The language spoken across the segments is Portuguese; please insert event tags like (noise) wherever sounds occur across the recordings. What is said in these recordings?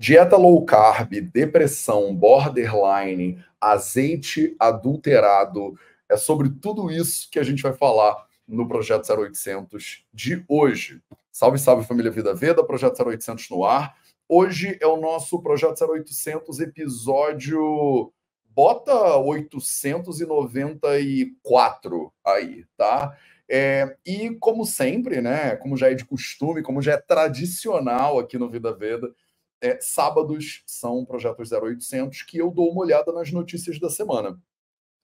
Dieta low carb, depressão, borderline, azeite adulterado. É sobre tudo isso que a gente vai falar no Projeto 0800 de hoje. Salve, salve família Vida Veda, Projeto 0800 no ar. Hoje é o nosso Projeto 0800 episódio bota 894 aí, tá? É, e como sempre, né, como já é de costume, como já é tradicional aqui no Vida Veda, é, sábados são projetos 0800 que eu dou uma olhada nas notícias da semana.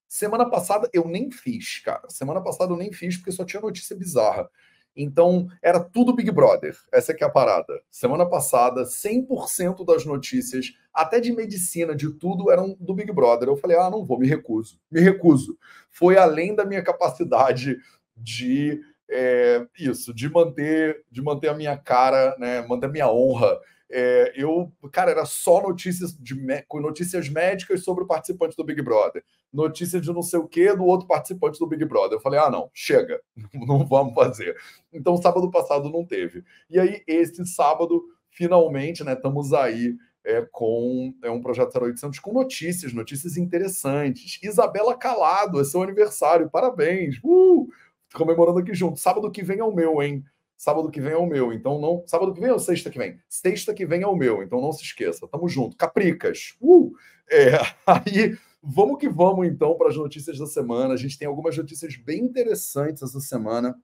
Semana passada eu nem fiz, cara. Semana passada eu nem fiz porque só tinha notícia bizarra. Então, era tudo Big Brother. Essa é, é a parada. Semana passada, 100% das notícias, até de medicina, de tudo, eram do Big Brother. Eu falei, ah, não vou, me recuso. Me recuso. Foi além da minha capacidade de é, isso, de manter, de manter a minha cara, né, manter a minha honra é, eu, cara, era só notícias de notícias médicas sobre o participante do Big Brother, notícia de não sei o que do outro participante do Big Brother. Eu falei, ah, não, chega, (laughs) não vamos fazer. Então, sábado passado não teve. E aí, esse sábado, finalmente, né, estamos aí é, com é um projeto 0800 com notícias, notícias interessantes. Isabela Calado, é seu aniversário, parabéns! Uh! Comemorando aqui junto. Sábado que vem é o meu, hein? Sábado que vem é o meu, então não. Sábado que vem ou sexta que vem? Sexta que vem é o meu, então não se esqueça. Tamo junto. Capricas. Uh! É, (laughs) aí, vamos que vamos então para as notícias da semana. A gente tem algumas notícias bem interessantes essa semana.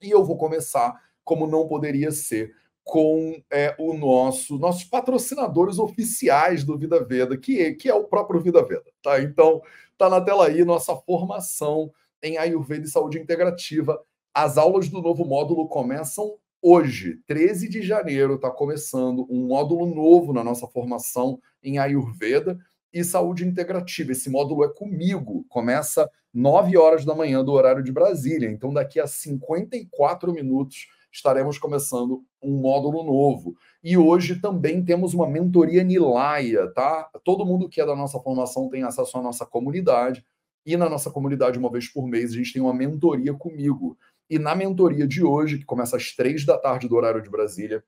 E eu vou começar, como não poderia ser, com é, o nosso nossos patrocinadores oficiais do Vida Veda, que é, que é o próprio Vida Veda, tá? Então, tá na tela aí nossa formação em Ayurveda e Saúde Integrativa as aulas do novo módulo começam hoje, 13 de janeiro, está começando um módulo novo na nossa formação em Ayurveda e saúde integrativa. Esse módulo é comigo, começa 9 horas da manhã do horário de Brasília. Então, daqui a 54 minutos estaremos começando um módulo novo. E hoje também temos uma mentoria Nilaya, tá? Todo mundo que é da nossa formação tem acesso à nossa comunidade. E na nossa comunidade, uma vez por mês, a gente tem uma mentoria comigo. E na mentoria de hoje, que começa às três da tarde do horário de Brasília,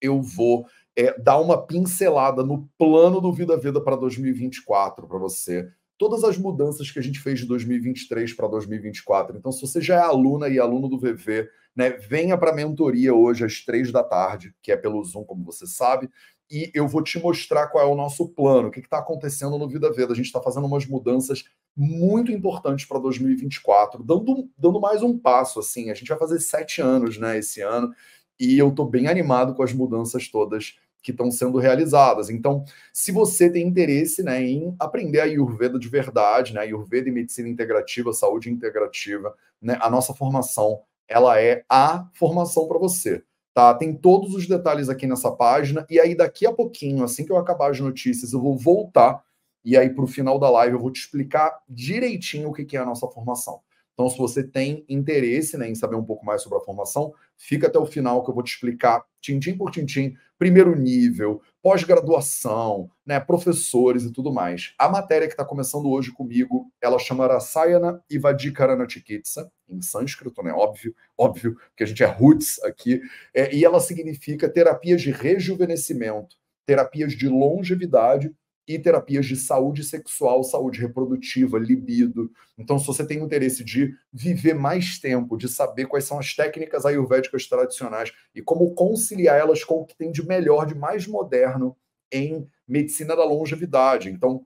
eu vou é, dar uma pincelada no plano do Vida Vida para 2024 para você. Todas as mudanças que a gente fez de 2023 para 2024. Então, se você já é aluna e aluno do VV, né, venha para a mentoria hoje às três da tarde, que é pelo Zoom, como você sabe, e eu vou te mostrar qual é o nosso plano, o que está acontecendo no Vida Veda. A gente está fazendo umas mudanças muito importantes para 2024, dando, dando mais um passo. assim. A gente vai fazer sete anos né, esse ano, e eu estou bem animado com as mudanças todas que estão sendo realizadas. Então, se você tem interesse né, em aprender a Ayurveda de verdade, né, Ayurveda e Medicina Integrativa, Saúde Integrativa, né, a nossa formação ela é a formação para você. Tá? Tem todos os detalhes aqui nessa página. E aí, daqui a pouquinho, assim que eu acabar as notícias, eu vou voltar. E aí, para o final da live, eu vou te explicar direitinho o que é a nossa formação. Então, se você tem interesse né, em saber um pouco mais sobre a formação, fica até o final que eu vou te explicar, tintim por tintim, primeiro nível, pós-graduação, né, professores e tudo mais. A matéria que está começando hoje comigo, ela chama Rasayana Ivadikarana Chikitsa, em sânscrito, né? Óbvio, óbvio que a gente é roots aqui, é, e ela significa terapias de rejuvenescimento, terapias de longevidade e terapias de saúde sexual, saúde reprodutiva, libido. Então, se você tem interesse de viver mais tempo, de saber quais são as técnicas ayurvédicas tradicionais e como conciliar elas com o que tem de melhor, de mais moderno em medicina da longevidade. Então,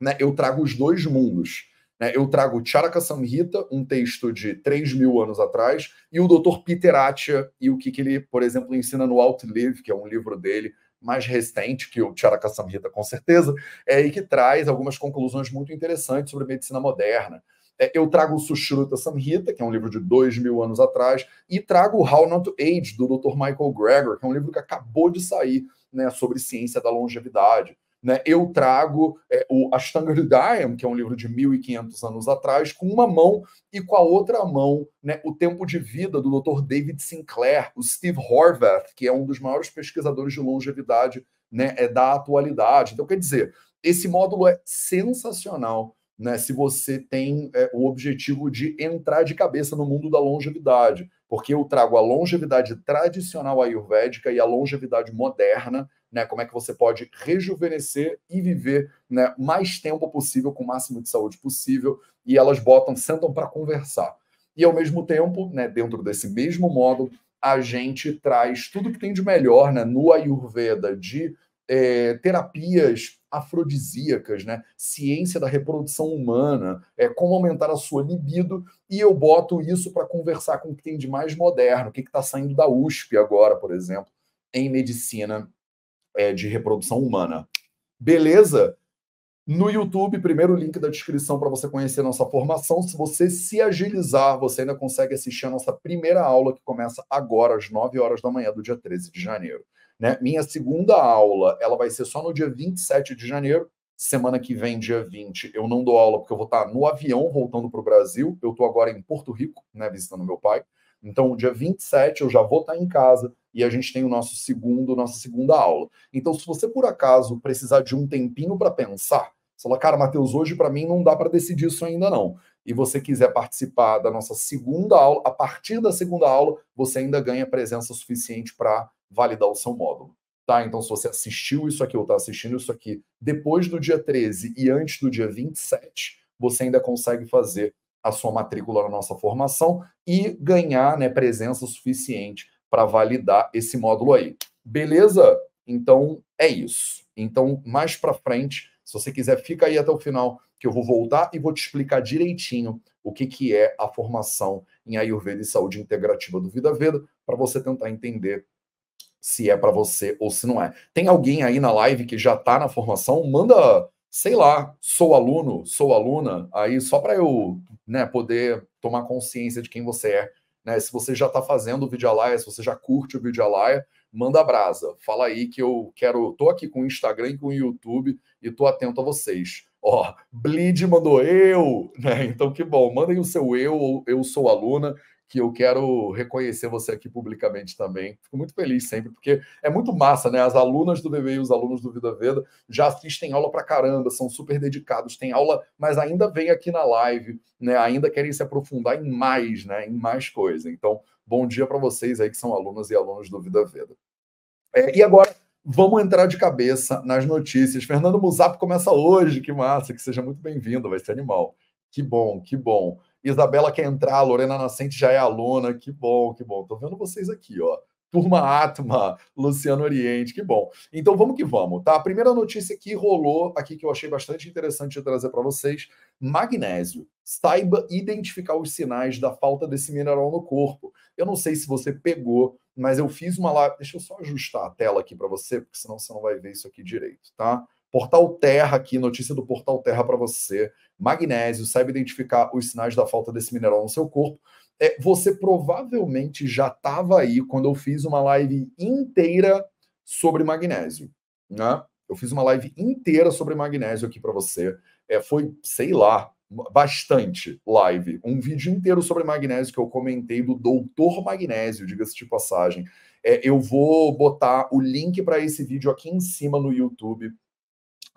né, eu trago os dois mundos. Né? Eu trago Charaka Samhita, um texto de 3 mil anos atrás, e o Dr. Peter Attia, e o que, que ele, por exemplo, ensina no Outlive, que é um livro dele, mais recente que o Charaka Samhita, com certeza, é, e que traz algumas conclusões muito interessantes sobre medicina moderna. É, eu trago o Sushruta Samhita, que é um livro de dois mil anos atrás, e trago o How Not to Age, do Dr. Michael Greger, que é um livro que acabou de sair né, sobre ciência da longevidade. Né, eu trago é, o Ashtanga Hridayam, que é um livro de 1.500 anos atrás, com uma mão e com a outra mão né, o tempo de vida do Dr. David Sinclair, o Steve Horvath, que é um dos maiores pesquisadores de longevidade né, é, da atualidade. Então, quer dizer, esse módulo é sensacional. Né, se você tem é, o objetivo de entrar de cabeça no mundo da longevidade. porque eu trago a longevidade tradicional ayurvédica e a longevidade moderna, né? Como é que você pode rejuvenescer e viver né, mais tempo possível, com o máximo de saúde possível, e elas botam, sentam para conversar. E ao mesmo tempo, né, dentro desse mesmo módulo, a gente traz tudo que tem de melhor né, no Ayurveda de é, terapias afrodisíacas, né? ciência da reprodução humana, é, como aumentar a sua libido, e eu boto isso para conversar com o que tem de mais moderno, o que está saindo da USP agora, por exemplo, em medicina é, de reprodução humana. Beleza? No YouTube, primeiro link da descrição para você conhecer nossa formação. Se você se agilizar, você ainda consegue assistir a nossa primeira aula, que começa agora, às 9 horas da manhã do dia 13 de janeiro. Né? Minha segunda aula, ela vai ser só no dia 27 de janeiro. Semana que vem, dia 20, eu não dou aula porque eu vou estar no avião voltando para o Brasil. Eu estou agora em Porto Rico, né, visitando meu pai. Então, dia 27 eu já vou estar em casa e a gente tem o nosso segundo, nossa segunda aula. Então, se você por acaso precisar de um tempinho para pensar, você fala, cara, Matheus, hoje para mim não dá para decidir isso ainda não. E você quiser participar da nossa segunda aula, a partir da segunda aula, você ainda ganha presença suficiente para validar o seu módulo. Tá? Então, se você assistiu isso aqui ou está assistindo isso aqui depois do dia 13 e antes do dia 27, você ainda consegue fazer a sua matrícula na nossa formação e ganhar né, presença suficiente para validar esse módulo aí. Beleza? Então, é isso. Então, mais para frente, se você quiser, fica aí até o final, que eu vou voltar e vou te explicar direitinho o que, que é a formação em Ayurveda e Saúde Integrativa do Vida Veda, para você tentar entender se é para você ou se não é. Tem alguém aí na live que já está na formação? Manda, sei lá, sou aluno, sou aluna, aí só para eu né, poder tomar consciência de quem você é. Né? Se você já está fazendo o Videalaia, se você já curte o Videalaia, manda brasa. Fala aí que eu quero. Tô aqui com o Instagram e com o YouTube e tô atento a vocês. Ó, Bleed mandou eu, né? Então que bom. Mandem o seu eu, eu sou aluna que eu quero reconhecer você aqui publicamente também. Fico muito feliz sempre, porque é muito massa, né? As alunas do VV e os alunos do Vida Veda já assistem aula pra caramba, são super dedicados, têm aula, mas ainda vem aqui na live, né? Ainda querem se aprofundar em mais, né? Em mais coisa. Então, bom dia para vocês aí que são alunas e alunos do Vida Veda. É, e agora, vamos entrar de cabeça nas notícias. Fernando Musap começa hoje, que massa, que seja muito bem-vindo, vai ser animal. Que bom, que bom. Isabela quer entrar, Lorena Nascente já é aluna. Que bom, que bom. Tô vendo vocês aqui, ó. Turma Atma, Luciano Oriente, que bom. Então vamos que vamos, tá? A primeira notícia que rolou aqui que eu achei bastante interessante de trazer para vocês: magnésio. Saiba identificar os sinais da falta desse mineral no corpo. Eu não sei se você pegou, mas eu fiz uma lá. Deixa eu só ajustar a tela aqui para você, porque senão você não vai ver isso aqui direito, tá? Portal Terra aqui, notícia do Portal Terra para você. Magnésio, saiba identificar os sinais da falta desse mineral no seu corpo. É, você provavelmente já estava aí quando eu fiz uma live inteira sobre magnésio, né? Eu fiz uma live inteira sobre magnésio aqui para você. É, foi, sei lá, bastante live. Um vídeo inteiro sobre magnésio que eu comentei do Doutor Magnésio, diga-se de passagem. É, eu vou botar o link para esse vídeo aqui em cima no YouTube.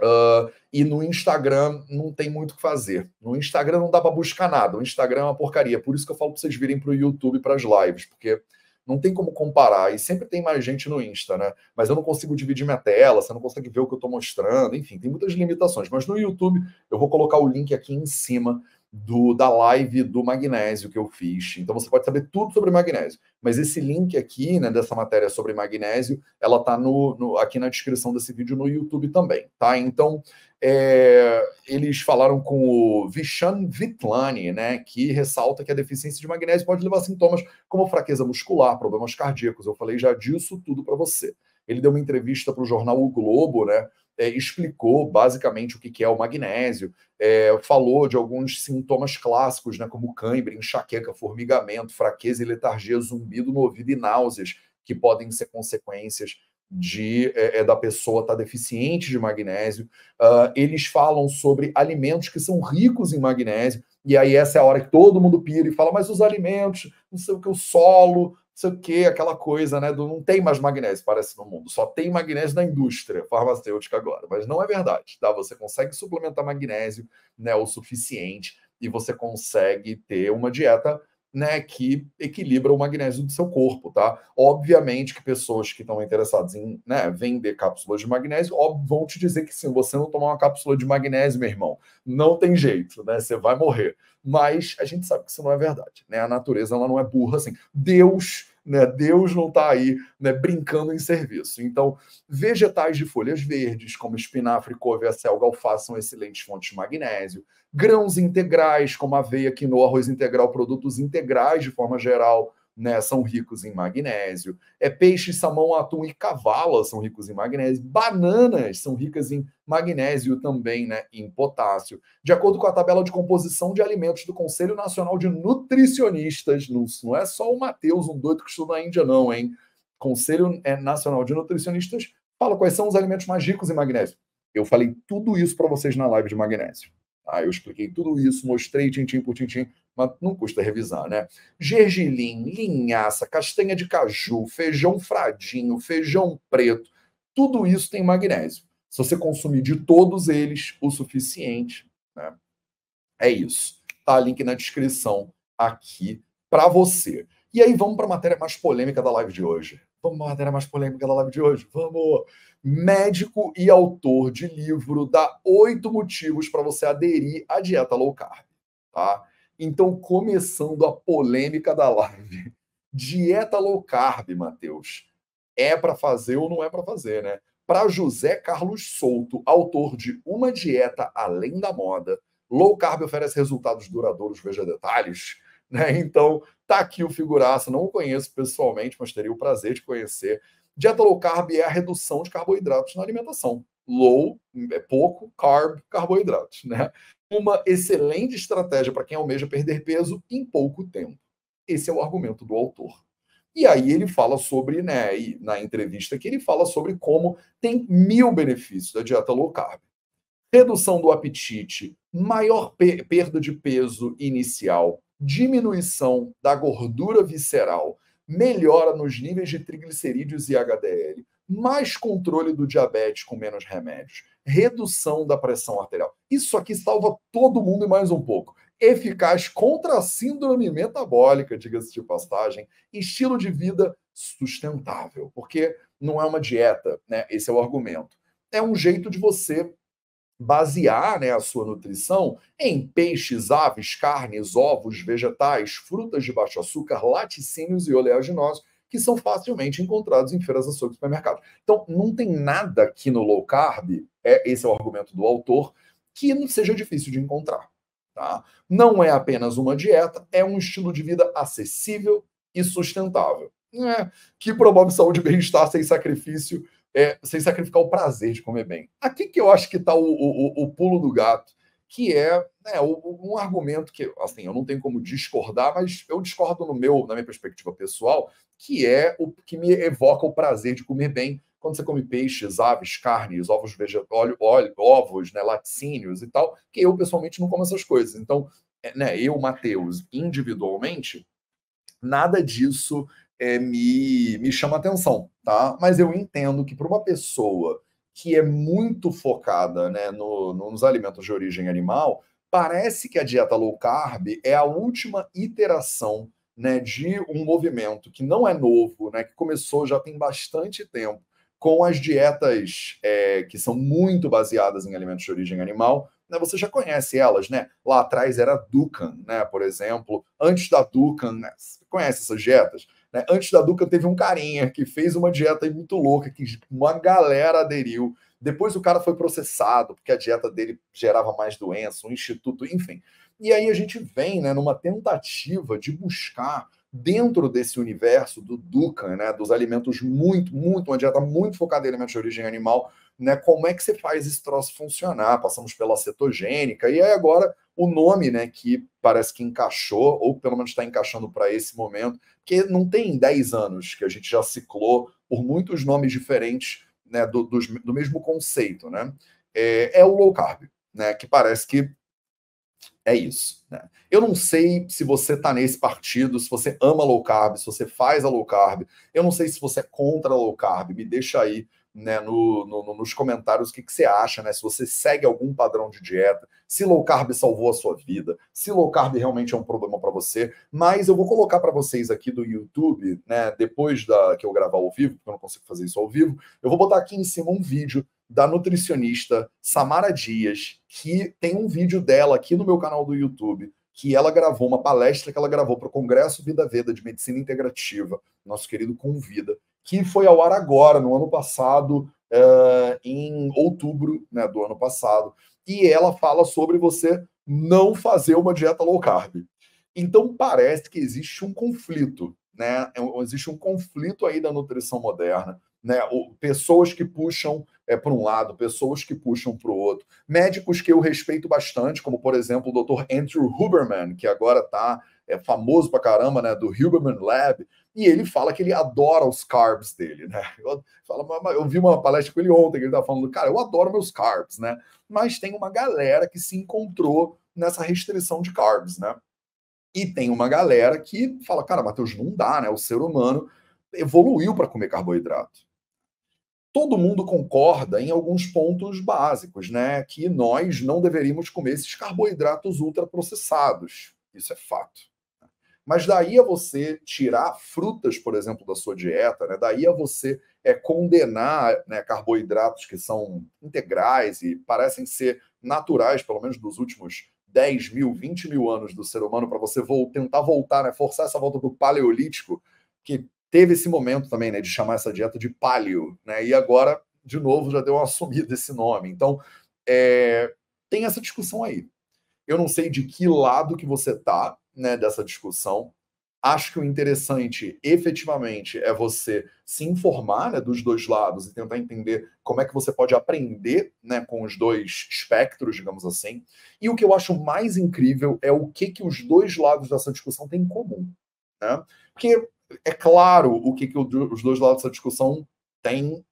Uh, e no Instagram não tem muito o que fazer. No Instagram não dá para buscar nada. O Instagram é uma porcaria. Por isso que eu falo para vocês virem para o YouTube para as lives, porque não tem como comparar. E sempre tem mais gente no Insta, né? Mas eu não consigo dividir minha tela, você não consegue ver o que eu estou mostrando. Enfim, tem muitas limitações. Mas no YouTube eu vou colocar o link aqui em cima do, da live do magnésio que eu fiz. Então você pode saber tudo sobre magnésio. Mas esse link aqui, né, dessa matéria sobre magnésio, ela está no, no, aqui na descrição desse vídeo no YouTube também, tá? Então é, eles falaram com o Vishan Vitlani, né, que ressalta que a deficiência de magnésio pode levar a sintomas como fraqueza muscular, problemas cardíacos. Eu falei já disso tudo para você. Ele deu uma entrevista para o jornal O Globo, né? É, explicou basicamente o que, é o magnésio, é, falou de alguns sintomas clássicos, né, como cãibra, enxaqueca, formigamento, fraqueza e letargia, zumbido no ouvido e náuseas, que podem ser consequências de é, é da pessoa estar tá deficiente de magnésio. Uh, eles falam sobre alimentos que são ricos em magnésio, e aí essa é a hora que todo mundo pira e fala, mas os alimentos, não sei o que, o solo, sei o que, aquela coisa, né? Do, não tem mais magnésio, parece, no mundo. Só tem magnésio na indústria farmacêutica agora. Mas não é verdade, tá? Você consegue suplementar magnésio né, o suficiente e você consegue ter uma dieta né, que equilibra o magnésio do seu corpo, tá? Obviamente que pessoas que estão interessadas em né, vender cápsulas de magnésio óbvio, vão te dizer que se você não tomar uma cápsula de magnésio, meu irmão, não tem jeito, né? Você vai morrer. Mas a gente sabe que isso não é verdade, né? A natureza ela não é burra assim. Deus né? Deus não está aí né, brincando em serviço. Então, vegetais de folhas verdes, como espinafre, couve, acelga, alface, são excelentes fontes de magnésio. Grãos integrais, como aveia, quinoa, arroz integral, produtos integrais de forma geral, né, são ricos em magnésio. É peixe, salmão, atum e cavala são ricos em magnésio. Bananas são ricas em magnésio também, né, em potássio. De acordo com a tabela de composição de alimentos do Conselho Nacional de Nutricionistas, não, é só o Matheus, um doido que estuda na Índia, não, hein? Conselho é, Nacional de Nutricionistas fala quais são os alimentos mais ricos em magnésio. Eu falei tudo isso para vocês na live de magnésio. Tá? Eu expliquei tudo isso, mostrei tintim por tintim mas não custa revisar, né? Gergelim, linhaça, castanha de caju, feijão fradinho, feijão preto, tudo isso tem magnésio. Se você consumir de todos eles o suficiente, né? É isso. Tá link na descrição aqui para você. E aí vamos para a matéria mais polêmica da live de hoje. Vamos a matéria mais polêmica da live de hoje. Vamos! Médico e autor de livro dá oito motivos para você aderir à dieta low carb, tá? Então, começando a polêmica da live. Dieta low carb, Matheus. É para fazer ou não é para fazer, né? Para José Carlos Souto, autor de Uma Dieta Além da Moda, low carb oferece resultados duradouros, veja detalhes. Né? Então, tá aqui o figuraça, não o conheço pessoalmente, mas teria o prazer de conhecer. Dieta low carb é a redução de carboidratos na alimentação. Low é pouco, carb, carboidratos, né? uma excelente estratégia para quem almeja perder peso em pouco tempo. Esse é o argumento do autor. E aí ele fala sobre, né, na entrevista que ele fala sobre como tem mil benefícios da dieta low carb. Redução do apetite, maior perda de peso inicial, diminuição da gordura visceral, melhora nos níveis de triglicerídeos e HDL, mais controle do diabetes com menos remédios, redução da pressão arterial. Isso aqui salva todo mundo e mais um pouco. Eficaz contra a síndrome metabólica, diga-se de passagem, estilo de vida sustentável, porque não é uma dieta, né? Esse é o argumento. É um jeito de você basear né, a sua nutrição em peixes, aves, carnes, ovos, vegetais, frutas de baixo açúcar, laticínios e oleaginosos, que são facilmente encontrados em feiras, açougues e supermercados. Então, não tem nada aqui no low carb, é, esse é o argumento do autor, que não seja difícil de encontrar. Tá? Não é apenas uma dieta, é um estilo de vida acessível e sustentável. É, que promove saúde e bem-estar sem sacrifício, é, sem sacrificar o prazer de comer bem. Aqui que eu acho que está o, o, o, pulo do gato, que é né, um argumento que, assim, eu não tenho como discordar, mas eu discordo no meu, na minha perspectiva pessoal, que é o que me evoca o prazer de comer bem quando você come peixes, aves, carnes, ovos vegetais, ovos, né, laticínios e tal, que eu pessoalmente não como essas coisas. Então, é, né, eu, Matheus, individualmente, nada disso é, me, me chama atenção, tá? Mas eu entendo que para uma pessoa que é muito focada né, no, nos alimentos de origem animal, parece que a dieta low carb é a última iteração né, de um movimento que não é novo, né, que começou já tem bastante tempo, com as dietas é, que são muito baseadas em alimentos de origem animal. Né, você já conhece elas, né? Lá atrás era Dukan, né, por exemplo. Antes da Dukan, né, você conhece essas dietas? Né? Antes da Dukan teve um carinha que fez uma dieta muito louca, que uma galera aderiu. Depois o cara foi processado, porque a dieta dele gerava mais doença, um instituto, enfim. E aí a gente vem né, numa tentativa de buscar dentro desse universo do Dukan, né, dos alimentos muito, muito, uma dieta muito focada em alimentos de origem animal, né, como é que você faz esse troço funcionar? Passamos pela cetogênica, e aí agora o nome, né, que parece que encaixou, ou pelo menos está encaixando para esse momento, que não tem 10 anos que a gente já ciclou por muitos nomes diferentes né, do, do, do mesmo conceito, né? É, é o low carb, né, que parece que é isso. Né? Eu não sei se você está nesse partido, se você ama low carb, se você faz a low carb. Eu não sei se você é contra a low carb. Me deixa aí né, no, no, nos comentários o que, que, você acha, né? Se você segue algum padrão de dieta, se low carb salvou a sua vida, se low carb realmente é um problema para você. Mas eu vou colocar para vocês aqui do YouTube, né? Depois da que eu gravar ao vivo, porque eu não consigo fazer isso ao vivo, eu vou botar aqui em cima um vídeo da nutricionista Samara Dias, que tem um vídeo dela aqui no meu canal do YouTube, que ela gravou uma palestra que ela gravou para o Congresso Vida Veda de Medicina Integrativa, nosso querido Convida que foi ao ar agora, no ano passado, uh, em outubro né, do ano passado. E ela fala sobre você não fazer uma dieta low carb. Então parece que existe um conflito, né? É existe um conflito aí da nutrição moderna, né? Pessoas que puxam é, para um lado, pessoas que puxam para o outro. Médicos que eu respeito bastante, como por exemplo o Dr. Andrew Huberman, que agora está é, famoso para caramba, né? Do Huberman Lab, e ele fala que ele adora os carbs dele, né? Eu, eu vi uma palestra com ele ontem, que ele estava falando, cara, eu adoro meus carbs, né? Mas tem uma galera que se encontrou nessa restrição de carbs, né? E tem uma galera que fala, cara, Matheus, não dá, né? O ser humano evoluiu para comer carboidrato. Todo mundo concorda em alguns pontos básicos, né? Que nós não deveríamos comer esses carboidratos ultraprocessados. Isso é fato. Mas daí a você tirar frutas, por exemplo, da sua dieta, né? daí a você é, condenar né, carboidratos que são integrais e parecem ser naturais, pelo menos dos últimos 10 mil, 20 mil anos do ser humano, para você tentar voltar, né, forçar essa volta do paleolítico, que teve esse momento também né, de chamar essa dieta de paleo, né, e agora, de novo, já deu uma (laughs) sumida esse nome. Então, é, tem essa discussão aí. Eu não sei de que lado que você tá, né, dessa discussão. Acho que o interessante, efetivamente, é você se informar né, dos dois lados e tentar entender como é que você pode aprender né, com os dois espectros, digamos assim. E o que eu acho mais incrível é o que, que os dois lados dessa discussão têm em comum. Né? Porque é claro o que, que os dois lados dessa discussão têm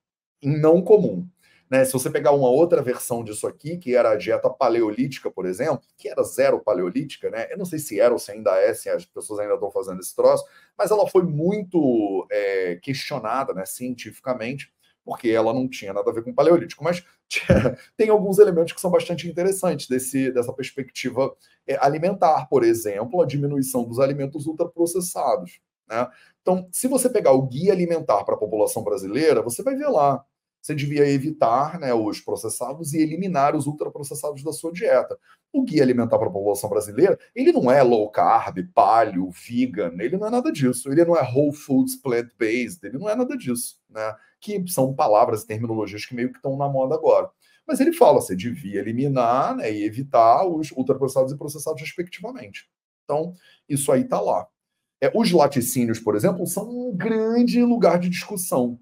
em não comum. Né? Se você pegar uma outra versão disso aqui, que era a dieta paleolítica, por exemplo, que era zero paleolítica, né? Eu não sei se era ou se ainda é, se as pessoas ainda estão fazendo esse troço, mas ela foi muito é, questionada né, cientificamente, porque ela não tinha nada a ver com paleolítico. Mas tinha, (laughs) tem alguns elementos que são bastante interessantes desse, dessa perspectiva é, alimentar, por exemplo, a diminuição dos alimentos ultraprocessados. Né? Então, se você pegar o guia alimentar para a população brasileira, você vai ver lá você devia evitar né, os processados e eliminar os ultraprocessados da sua dieta. O guia alimentar para a população brasileira, ele não é low carb, paleo, vegan, ele não é nada disso. Ele não é whole foods plant-based, ele não é nada disso, né? Que são palavras e terminologias que meio que estão na moda agora. Mas ele fala, você devia eliminar né, e evitar os ultraprocessados e processados respectivamente. Então, isso aí está lá. É, os laticínios, por exemplo, são um grande lugar de discussão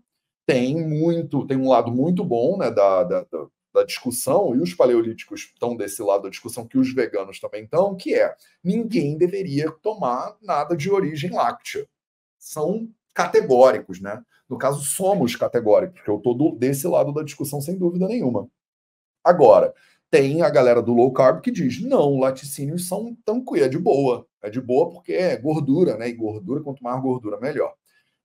tem muito, tem um lado muito bom né, da, da, da discussão, e os paleolíticos estão desse lado da discussão que os veganos também estão, que é ninguém deveria tomar nada de origem láctea. São categóricos, né? No caso, somos categóricos, porque eu estou desse lado da discussão sem dúvida nenhuma. Agora, tem a galera do low carb que diz: não, laticínios são tão é de boa. É de boa porque é gordura, né? E gordura, quanto mais gordura, melhor.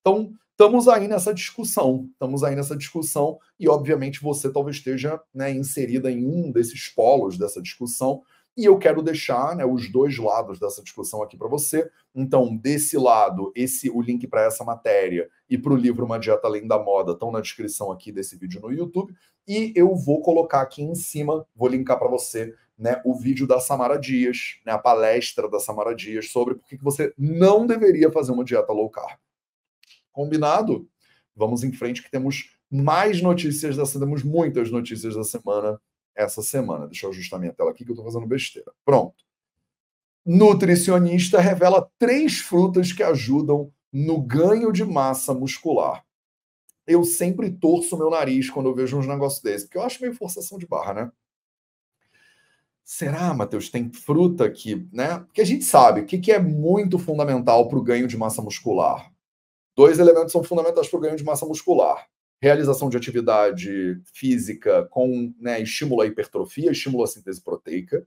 Então, estamos aí nessa discussão, estamos aí nessa discussão, e obviamente você talvez esteja né, inserida em um desses polos dessa discussão, e eu quero deixar né, os dois lados dessa discussão aqui para você. Então, desse lado, esse o link para essa matéria e para o livro Uma Dieta Além da Moda estão na descrição aqui desse vídeo no YouTube. E eu vou colocar aqui em cima, vou linkar para você né, o vídeo da Samara Dias, né, a palestra da Samara Dias sobre por que você não deveria fazer uma dieta low carb. Combinado? Vamos em frente que temos mais notícias da temos muitas notícias da semana essa semana. Deixa eu ajustar minha tela aqui que eu estou fazendo besteira. Pronto. Nutricionista revela três frutas que ajudam no ganho de massa muscular. Eu sempre torço meu nariz quando eu vejo uns negócios desses, porque eu acho meio forçação de barra, né? Será, Matheus, tem fruta aqui, né? Porque a gente sabe o que, que é muito fundamental para o ganho de massa muscular. Dois elementos são fundamentais para o ganho de massa muscular. Realização de atividade física com né, estímulo à hipertrofia, estímulo à síntese proteica.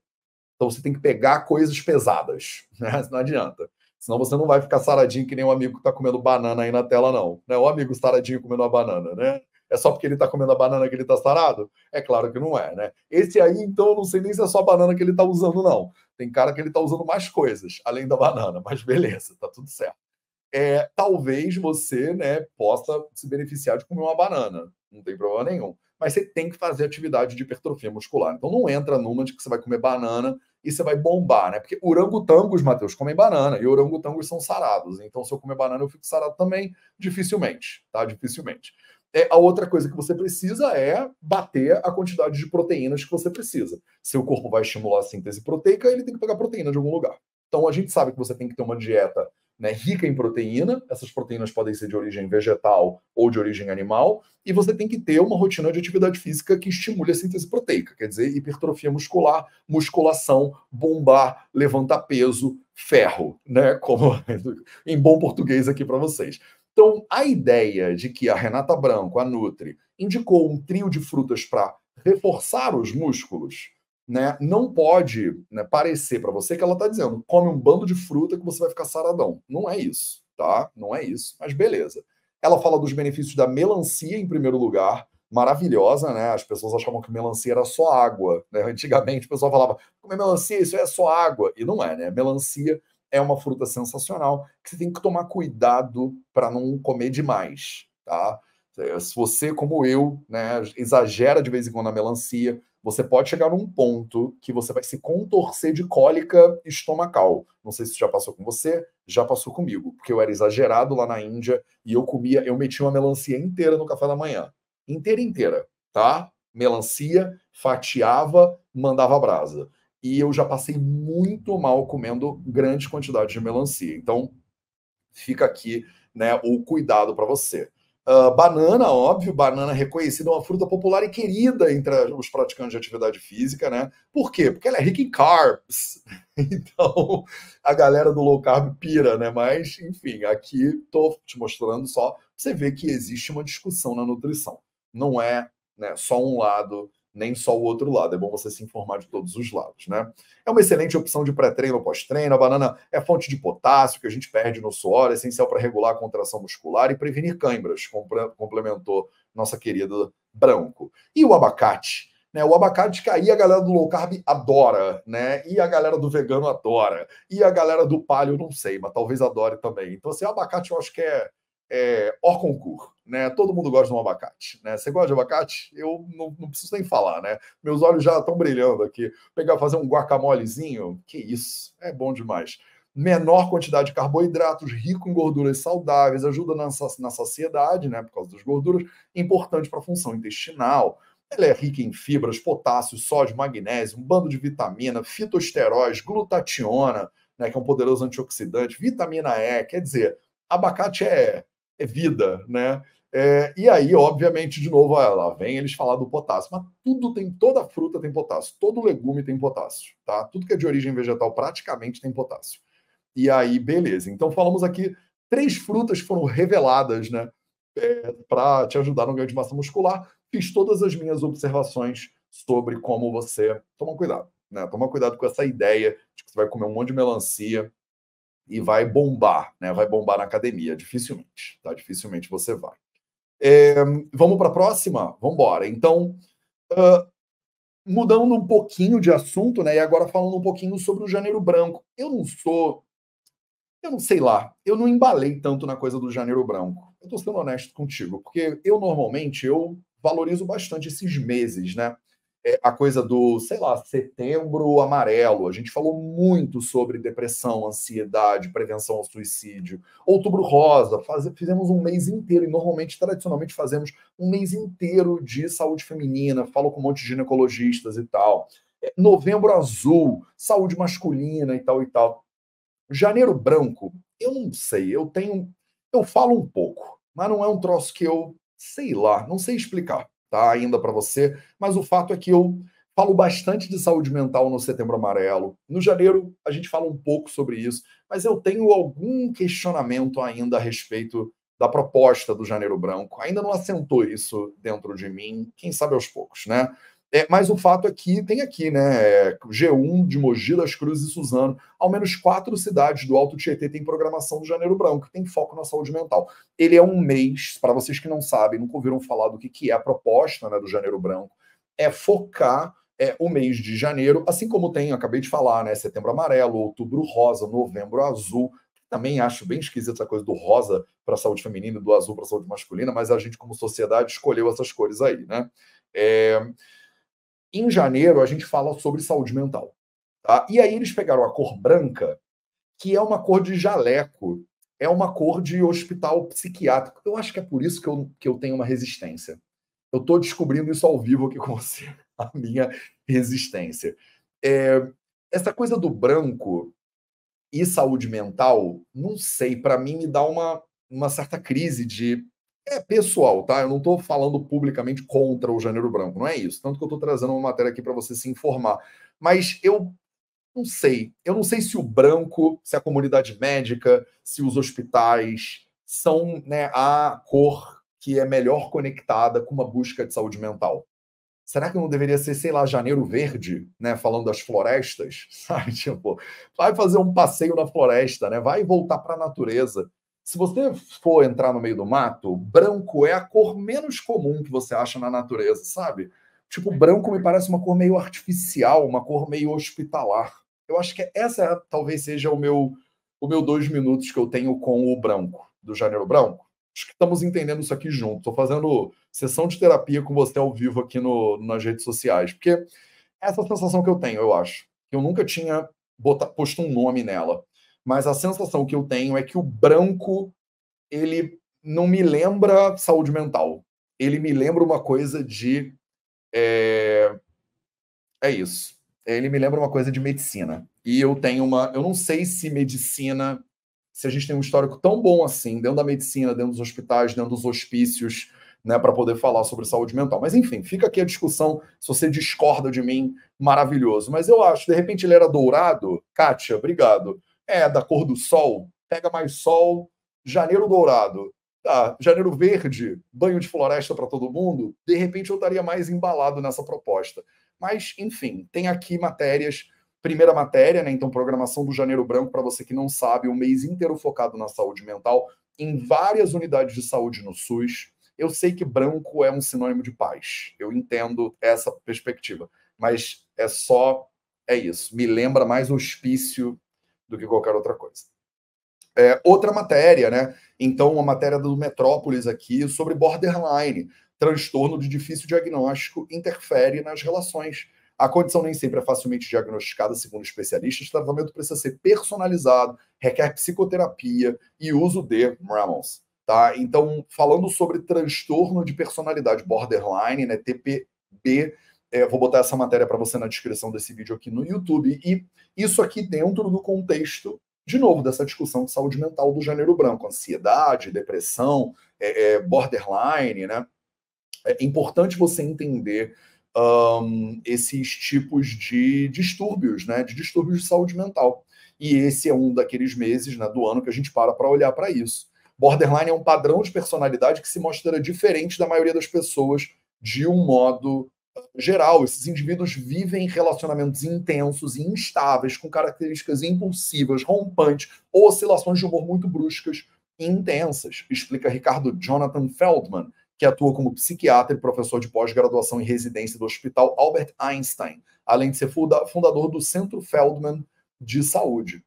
Então você tem que pegar coisas pesadas, (laughs) né? Não adianta. Senão você não vai ficar saradinho que nem um amigo que está comendo banana aí na tela, não. Né? O amigo saradinho comendo uma banana, né? É só porque ele está comendo a banana que ele está sarado? É claro que não é, né? Esse aí, então, eu não sei nem se é só a banana que ele está usando, não. Tem cara que ele está usando mais coisas, além da banana, mas beleza, tá tudo certo. É, talvez você né, possa se beneficiar de comer uma banana, não tem problema nenhum. Mas você tem que fazer atividade de hipertrofia muscular. Então não entra numa de que você vai comer banana e você vai bombar, né? Porque orangotangos, Matheus, comem banana e orangotangos são sarados. Então, se eu comer banana, eu fico sarado também? Dificilmente, tá? Dificilmente. É, a outra coisa que você precisa é bater a quantidade de proteínas que você precisa. Seu corpo vai estimular a síntese proteica, ele tem que pegar proteína de algum lugar. Então, a gente sabe que você tem que ter uma dieta né, rica em proteína, essas proteínas podem ser de origem vegetal ou de origem animal, e você tem que ter uma rotina de atividade física que estimule a síntese proteica, quer dizer, hipertrofia muscular, musculação, bombar, levantar peso, ferro, né, como (laughs) em bom português aqui para vocês. Então, a ideia de que a Renata Branco, a Nutri, indicou um trio de frutas para reforçar os músculos, né, não pode né, parecer para você que ela está dizendo come um bando de fruta que você vai ficar saradão. Não é isso, tá? Não é isso, mas beleza. Ela fala dos benefícios da melancia em primeiro lugar, maravilhosa, né? As pessoas achavam que melancia era só água, né? Antigamente o pessoal falava, comer melancia, isso é só água. E não é, né? Melancia é uma fruta sensacional que você tem que tomar cuidado para não comer demais, tá? Se você, como eu, né, exagera de vez em quando a melancia, você pode chegar num ponto que você vai se contorcer de cólica estomacal. Não sei se já passou com você, já passou comigo, porque eu era exagerado lá na Índia e eu comia, eu metia uma melancia inteira no café da manhã. Inteira, inteira, tá? Melancia, fatiava, mandava brasa. E eu já passei muito mal comendo grandes quantidades de melancia. Então, fica aqui né, o cuidado para você. Uh, banana, óbvio, banana reconhecida, uma fruta popular e querida entre os praticantes de atividade física, né? Por quê? Porque ela é rica em carbs. (laughs) Então, a galera do low carb pira, né? Mas, enfim, aqui estou te mostrando só pra você ver que existe uma discussão na nutrição. Não é né, só um lado nem só o outro lado. É bom você se informar de todos os lados, né? É uma excelente opção de pré-treino ou pós-treino. A banana é fonte de potássio que a gente perde no suor, é essencial para regular a contração muscular e prevenir câimbras, complementou nossa querida Branco. E o abacate? Né, o abacate que aí a galera do low carb adora, né? E a galera do vegano adora. E a galera do palio, não sei, mas talvez adore também. Então, assim, o abacate eu acho que é, é hors né? Todo mundo gosta de um abacate, né? Você gosta de abacate? Eu não, não preciso nem falar, né? Meus olhos já estão brilhando aqui. Pegar, fazer um guacamolezinho, que isso, é bom demais. Menor quantidade de carboidratos, rico em gorduras saudáveis, ajuda na, na saciedade, né? Por causa das gorduras, importante para a função intestinal. Ela é rica em fibras, potássio, sódio, magnésio, um bando de vitamina, fitosteróis, glutationa, né, que é um poderoso antioxidante, vitamina E, quer dizer, abacate é, é vida, né? É, e aí, obviamente, de novo, lá vem eles falar do potássio. Mas tudo tem, toda fruta tem potássio, todo legume tem potássio, tá? Tudo que é de origem vegetal praticamente tem potássio. E aí, beleza. Então, falamos aqui três frutas foram reveladas, né? É, para te ajudar no ganho de massa muscular. Fiz todas as minhas observações sobre como você. Toma cuidado, né? Toma cuidado com essa ideia de que você vai comer um monte de melancia e vai bombar, né? Vai bombar na academia. Dificilmente, tá? Dificilmente você vai. É, vamos para a próxima? Vamos embora. Então, uh, mudando um pouquinho de assunto, né? E agora falando um pouquinho sobre o Janeiro Branco. Eu não sou. Eu não sei lá, eu não embalei tanto na coisa do Janeiro Branco. Eu estou sendo honesto contigo, porque eu normalmente eu valorizo bastante esses meses, né? É, a coisa do, sei lá, setembro amarelo. A gente falou muito sobre depressão, ansiedade, prevenção ao suicídio. Outubro rosa, faz, fizemos um mês inteiro, e normalmente, tradicionalmente, fazemos um mês inteiro de saúde feminina, falo com um monte de ginecologistas e tal. É, novembro azul, saúde masculina e tal e tal. Janeiro branco, eu não sei, eu tenho. Eu falo um pouco, mas não é um troço que eu sei lá, não sei explicar tá? Ainda para você, mas o fato é que eu falo bastante de saúde mental no Setembro Amarelo. No janeiro a gente fala um pouco sobre isso, mas eu tenho algum questionamento ainda a respeito da proposta do Janeiro Branco. Ainda não assentou isso dentro de mim, quem sabe aos poucos, né? É, mas o fato é que tem aqui, né? G1 de Mogi das Cruzes e Suzano. Ao menos quatro cidades do Alto Tietê têm programação do Janeiro Branco, que tem foco na saúde mental. Ele é um mês, para vocês que não sabem, nunca ouviram falar do que, que é a proposta né, do Janeiro Branco, é focar é, o mês de janeiro, assim como tem, acabei de falar, né? Setembro amarelo, outubro rosa, novembro azul. Também acho bem esquisita essa coisa do rosa para a saúde feminina e do azul para a saúde masculina, mas a gente, como sociedade, escolheu essas cores aí, né? É... Em janeiro, a gente fala sobre saúde mental. Tá? E aí eles pegaram a cor branca, que é uma cor de jaleco, é uma cor de hospital psiquiátrico. Eu acho que é por isso que eu, que eu tenho uma resistência. Eu estou descobrindo isso ao vivo aqui com você, (laughs) a minha resistência. É, essa coisa do branco e saúde mental, não sei, para mim me dá uma, uma certa crise de é pessoal, tá? Eu não estou falando publicamente contra o Janeiro Branco, não é isso. Tanto que eu estou trazendo uma matéria aqui para você se informar. Mas eu não sei. Eu não sei se o branco, se a comunidade médica, se os hospitais são né, a cor que é melhor conectada com uma busca de saúde mental. Será que não deveria ser, sei lá, janeiro verde, né? Falando das florestas, (laughs) sabe? Tipo, vai fazer um passeio na floresta, né? Vai voltar para a natureza. Se você for entrar no meio do mato, branco é a cor menos comum que você acha na natureza, sabe? Tipo, branco me parece uma cor meio artificial, uma cor meio hospitalar. Eu acho que essa talvez seja o meu o meu dois minutos que eu tenho com o branco, do janeiro branco. Acho que estamos entendendo isso aqui junto. Estou fazendo sessão de terapia com você ao vivo aqui no, nas redes sociais, porque essa sensação que eu tenho, eu acho. Eu nunca tinha botar, posto um nome nela mas a sensação que eu tenho é que o branco ele não me lembra saúde mental. Ele me lembra uma coisa de é, é isso. Ele me lembra uma coisa de medicina. E eu tenho uma, eu não sei se medicina, se a gente tem um histórico tão bom assim dentro da medicina, dentro dos hospitais, dentro dos hospícios, né, para poder falar sobre saúde mental. Mas enfim, fica aqui a discussão. Se você discorda de mim, maravilhoso. Mas eu acho, de repente ele era dourado. Kátia, obrigado é da cor do sol, pega mais sol, janeiro dourado, tá, janeiro verde, banho de floresta para todo mundo, de repente eu estaria mais embalado nessa proposta. Mas, enfim, tem aqui matérias. Primeira matéria, né? Então, programação do Janeiro Branco, para você que não sabe, um mês inteiro focado na saúde mental, em várias unidades de saúde no SUS. Eu sei que branco é um sinônimo de paz. Eu entendo essa perspectiva. Mas é só. É isso. Me lembra mais hospício do que qualquer outra coisa. É, outra matéria, né? Então, uma matéria do Metrópolis aqui sobre borderline. Transtorno de difícil diagnóstico interfere nas relações. A condição nem sempre é facilmente diagnosticada, segundo especialistas. O tratamento precisa ser personalizado, requer psicoterapia e uso de Ramos. Tá? Então, falando sobre transtorno de personalidade borderline, né, TPB, é, vou botar essa matéria para você na descrição desse vídeo aqui no YouTube. E isso aqui dentro do contexto, de novo, dessa discussão de saúde mental do janeiro branco, ansiedade, depressão, é, é, borderline, né? É importante você entender um, esses tipos de distúrbios, né? De distúrbios de saúde mental. E esse é um daqueles meses né, do ano que a gente para para olhar para isso. Borderline é um padrão de personalidade que se mostra diferente da maioria das pessoas de um modo geral, esses indivíduos vivem relacionamentos intensos e instáveis, com características impulsivas, rompantes, oscilações de humor muito bruscas e intensas, explica Ricardo Jonathan Feldman, que atua como psiquiatra e professor de pós-graduação em residência do Hospital Albert Einstein, além de ser fundador do Centro Feldman de Saúde.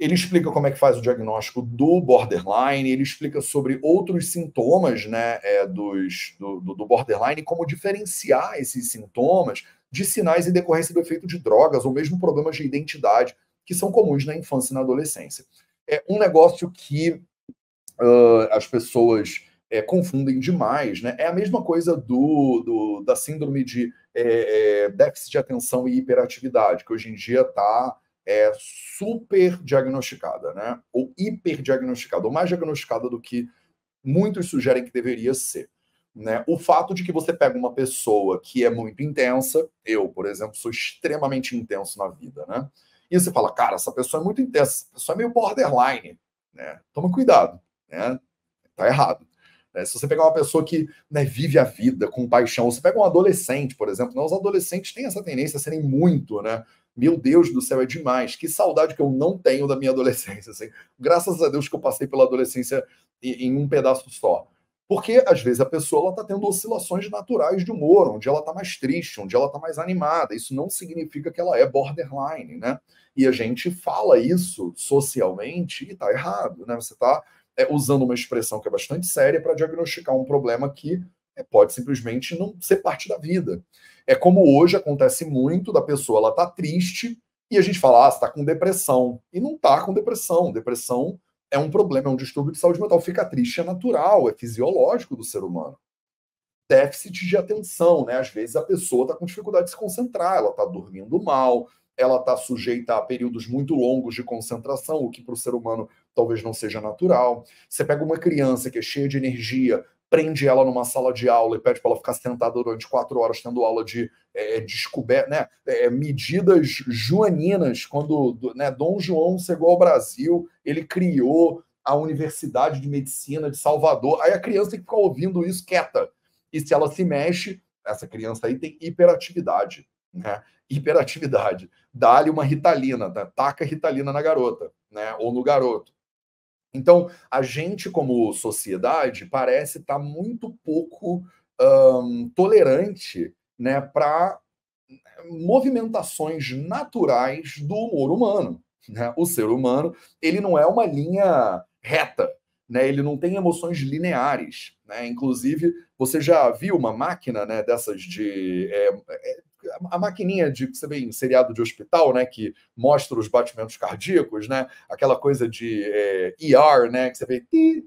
Ele explica como é que faz o diagnóstico do borderline, ele explica sobre outros sintomas né, é, dos, do, do, borderline, como diferenciar esses sintomas de sinais em decorrência do efeito de drogas ou mesmo problemas de identidade que são comuns na infância e na adolescência. É um negócio que uh, as pessoas é, confundem demais, né? É a mesma coisa do, do da síndrome de é, é déficit de atenção e hiperatividade, que hoje em dia está é super diagnosticada, né? Ou hiper diagnosticada, ou mais diagnosticada do que muitos sugerem que deveria ser. Né? O fato de que você pega uma pessoa que é muito intensa, eu, por exemplo, sou extremamente intenso na vida, né? E você fala, cara, essa pessoa é muito intensa, essa pessoa é meio borderline, né? Toma cuidado, né? Tá errado. Né? Se você pegar uma pessoa que né, vive a vida com paixão, você pega um adolescente, por exemplo, né? os adolescentes têm essa tendência a serem muito, né? Meu Deus do céu, é demais. Que saudade que eu não tenho da minha (laughs) adolescência. Assim. Graças a Deus que eu passei pela adolescência em, em um pedaço só. Porque, às vezes, a pessoa está tendo oscilações naturais de humor, onde ela está mais triste, onde ela está mais animada. Isso não significa que ela é borderline, né? E a gente fala isso socialmente e está errado, né? Você está é, usando uma expressão que é bastante séria para diagnosticar um problema que é, pode simplesmente não ser parte da vida. É como hoje acontece muito da pessoa, ela está triste e a gente fala, ah, está com depressão. E não está com depressão. Depressão é um problema, é um distúrbio de saúde mental. Fica triste é natural, é fisiológico do ser humano. Déficit de atenção, né? Às vezes a pessoa está com dificuldade de se concentrar, ela está dormindo mal, ela está sujeita a períodos muito longos de concentração, o que para o ser humano talvez não seja natural. Você pega uma criança que é cheia de energia, prende ela numa sala de aula e pede para ela ficar sentada durante quatro horas tendo aula de é, descoberta, né, é, medidas joaninas, quando né, Dom João chegou ao Brasil, ele criou a Universidade de Medicina de Salvador. Aí a criança tem que ficar ouvindo isso quieta. E se ela se mexe, essa criança aí tem hiperatividade, né? Hiperatividade. Dá-lhe uma ritalina, né? taca ritalina na garota, né? Ou no garoto. Então, a gente, como sociedade, parece estar tá muito pouco um, tolerante né, para movimentações naturais do humor humano. Né? O ser humano ele não é uma linha reta, né? ele não tem emoções lineares. Né? Inclusive, você já viu uma máquina né, dessas de. É, é, a maquininha de que você vê em seriado de hospital, né, que mostra os batimentos cardíacos, né, aquela coisa de é, ER, né, que você vê, ti,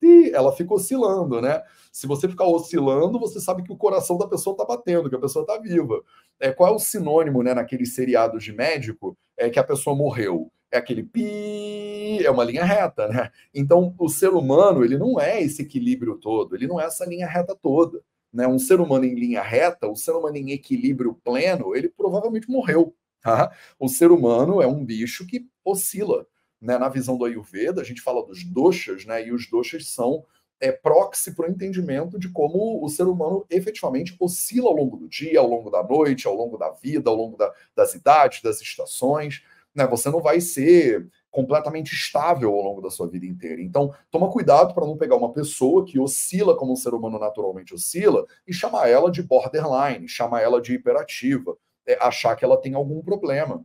ti, ela fica oscilando, né? Se você ficar oscilando, você sabe que o coração da pessoa está batendo, que a pessoa está viva. É, qual é o sinônimo, né, naqueles seriados de médico, é que a pessoa morreu? É aquele pi, é uma linha reta, né? Então, o ser humano, ele não é esse equilíbrio todo, ele não é essa linha reta toda né, um ser humano em linha reta, um ser humano em equilíbrio pleno, ele provavelmente morreu. Tá? O ser humano é um bicho que oscila. Né? Na visão do Ayurveda, a gente fala dos doshas, né? e os doshas são é, proxy para o entendimento de como o ser humano efetivamente oscila ao longo do dia, ao longo da noite, ao longo da vida, ao longo da, das idades, das estações. Né? Você não vai ser completamente estável ao longo da sua vida inteira. Então, toma cuidado para não pegar uma pessoa que oscila como um ser humano naturalmente oscila e chamar ela de borderline, chamar ela de hiperativa, é, achar que ela tem algum problema.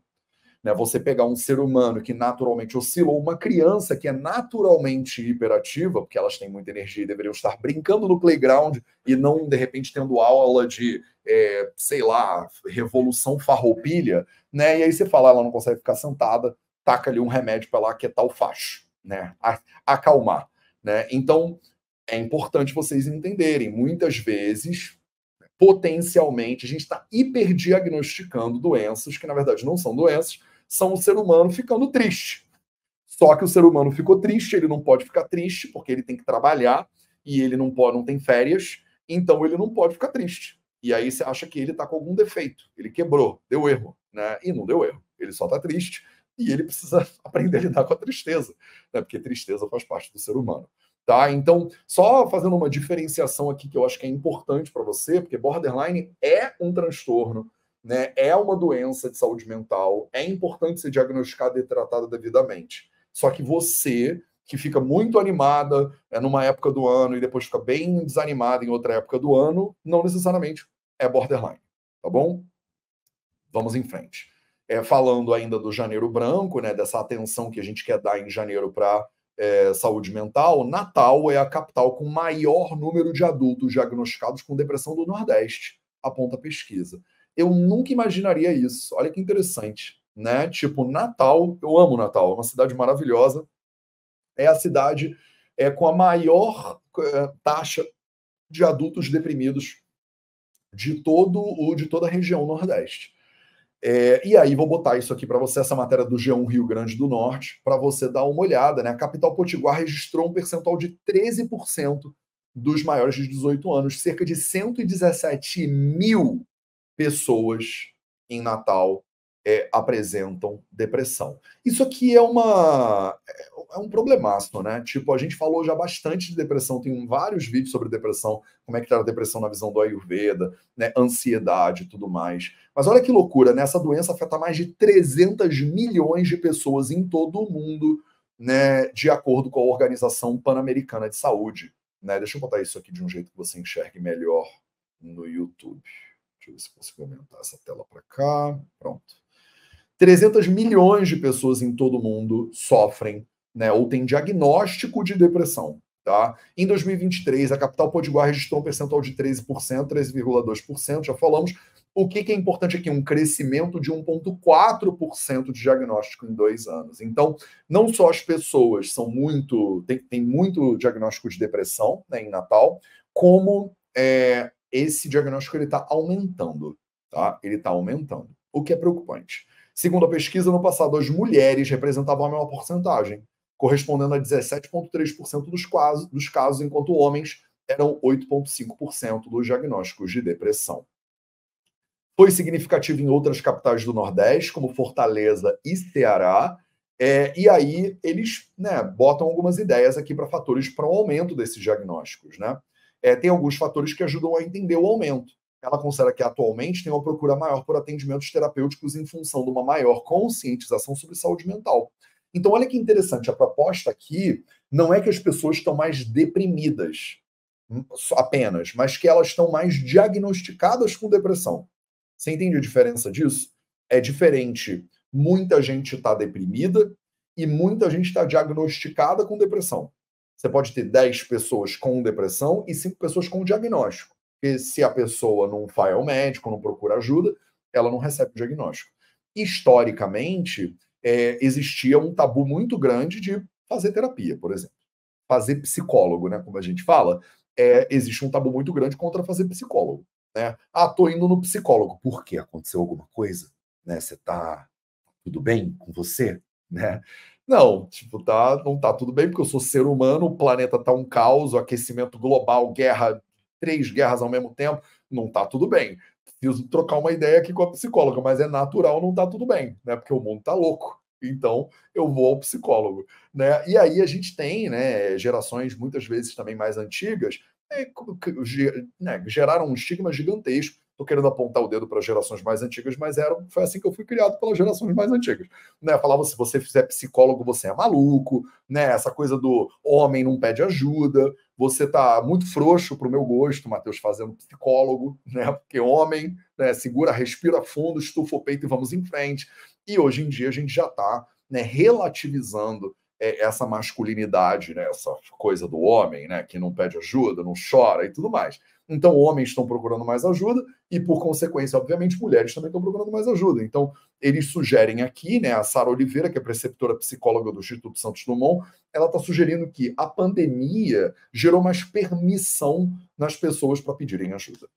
Né? Você pegar um ser humano que naturalmente oscila, ou uma criança que é naturalmente hiperativa, porque elas têm muita energia e deveriam estar brincando no playground e não, de repente, tendo aula de, é, sei lá, revolução farroupilha, né? E aí você fala, ela não consegue ficar sentada, taca ali um remédio para que é tal facho, né? Acalmar, né? Então, é importante vocês entenderem, muitas vezes, potencialmente, a gente está hiperdiagnosticando doenças que, na verdade, não são doenças, são o ser humano ficando triste. Só que o ser humano ficou triste, ele não pode ficar triste, porque ele tem que trabalhar e ele não pode, não tem férias, então ele não pode ficar triste. E aí você acha que ele está com algum defeito, ele quebrou, deu erro, né? E não deu erro, ele só está triste e ele precisa (laughs) aprender a lidar com a tristeza, né? porque tristeza faz parte do ser humano. Tá? Então, só fazendo uma diferenciação aqui que eu acho que é importante para você, porque borderline é um transtorno, né? é uma doença de saúde mental, é importante ser diagnosticada e tratada devidamente. Só que você, que fica muito animada é, numa época do ano e depois fica bem desanimada em outra época do ano, não necessariamente é borderline, tá bom? Vamos em frente é, falando ainda do janeiro branco, né, dessa atenção que a gente quer dar em janeiro para é, saúde mental, Natal é a capital com maior número de adultos diagnosticados com depressão do Nordeste, aponta a pesquisa. Eu nunca imaginaria isso. Olha que interessante, né? Tipo, Natal, eu amo Natal, é uma cidade maravilhosa. É a cidade é, com a maior é, taxa de adultos deprimidos de todo o de toda a região Nordeste. É, e aí vou botar isso aqui para você, essa matéria do G1 Rio Grande do Norte, para você dar uma olhada. Né? A capital potiguar registrou um percentual de 13% dos maiores de 18 anos, cerca de 117 mil pessoas em Natal é, apresentam depressão. Isso aqui é uma é, é um problemaço, né? Tipo, a gente falou já bastante de depressão, tem vários vídeos sobre depressão, como é que tá a depressão na visão do Ayurveda, né? Ansiedade e tudo mais. Mas olha que loucura, né? Essa doença afeta mais de 300 milhões de pessoas em todo o mundo, né? De acordo com a Organização Pan-Americana de Saúde, né? Deixa eu botar isso aqui de um jeito que você enxergue melhor no YouTube. Deixa eu ver se consigo aumentar essa tela para cá. Pronto. 300 milhões de pessoas em todo o mundo sofrem, né, ou têm diagnóstico de depressão. Tá? Em 2023, a capital potiguar registrou um percentual de 13%, 13,2%, já falamos. O que, que é importante aqui? Um crescimento de 1,4% de diagnóstico em dois anos. Então, não só as pessoas são muito. tem, tem muito diagnóstico de depressão né, em Natal, como é, esse diagnóstico está aumentando. Tá? Ele está aumentando, o que é preocupante. Segundo a pesquisa, no passado, as mulheres representavam a maior porcentagem, correspondendo a 17,3% dos casos, dos casos, enquanto homens eram 8,5% dos diagnósticos de depressão. Foi significativo em outras capitais do Nordeste, como Fortaleza e Ceará. É, e aí eles né, botam algumas ideias aqui para fatores para o aumento desses diagnósticos. Né? É, tem alguns fatores que ajudam a entender o aumento ela considera que atualmente tem uma procura maior por atendimentos terapêuticos em função de uma maior conscientização sobre saúde mental. Então, olha que interessante, a proposta aqui não é que as pessoas estão mais deprimidas hum, apenas, mas que elas estão mais diagnosticadas com depressão. Você entende a diferença disso? É diferente. Muita gente está deprimida e muita gente está diagnosticada com depressão. Você pode ter 10 pessoas com depressão e 5 pessoas com diagnóstico. Porque se a pessoa não vai ao médico, não procura ajuda, ela não recebe o diagnóstico. Historicamente, é, existia um tabu muito grande de fazer terapia, por exemplo. Fazer psicólogo, né? Como a gente fala, é, existe um tabu muito grande contra fazer psicólogo. Né? Ah, tô indo no psicólogo. Por quê? Aconteceu alguma coisa? Né? Você tá tudo bem com você? Né? Não, tipo, tá, não tá tudo bem, porque eu sou ser humano, o planeta tá um caos, aquecimento global, guerra três guerras ao mesmo tempo, não está tudo bem. Preciso trocar uma ideia aqui com a psicóloga, mas é natural não está tudo bem, né? Porque o mundo está louco. Então, eu vou ao psicólogo, né? E aí a gente tem, né, gerações muitas vezes também mais antigas, é, né, geraram um estigma gigantesco Estou querendo apontar o dedo para gerações mais antigas, mas era, foi assim que eu fui criado pelas gerações mais antigas. Né? Falava se você fizer psicólogo, você é maluco, né? Essa coisa do homem não pede ajuda, você tá muito frouxo para o meu gosto, Matheus, fazendo psicólogo, né? Porque homem, né, segura, respira fundo, estufa o peito e vamos em frente. E hoje em dia a gente já está né, relativizando essa masculinidade, né, essa coisa do homem, né, que não pede ajuda, não chora e tudo mais. Então, homens estão procurando mais ajuda e, por consequência, obviamente, mulheres também estão procurando mais ajuda. Então, eles sugerem aqui, né, a Sara Oliveira, que é preceptora psicóloga do Instituto Santos Dumont, ela está sugerindo que a pandemia gerou mais permissão nas pessoas para pedirem ajuda.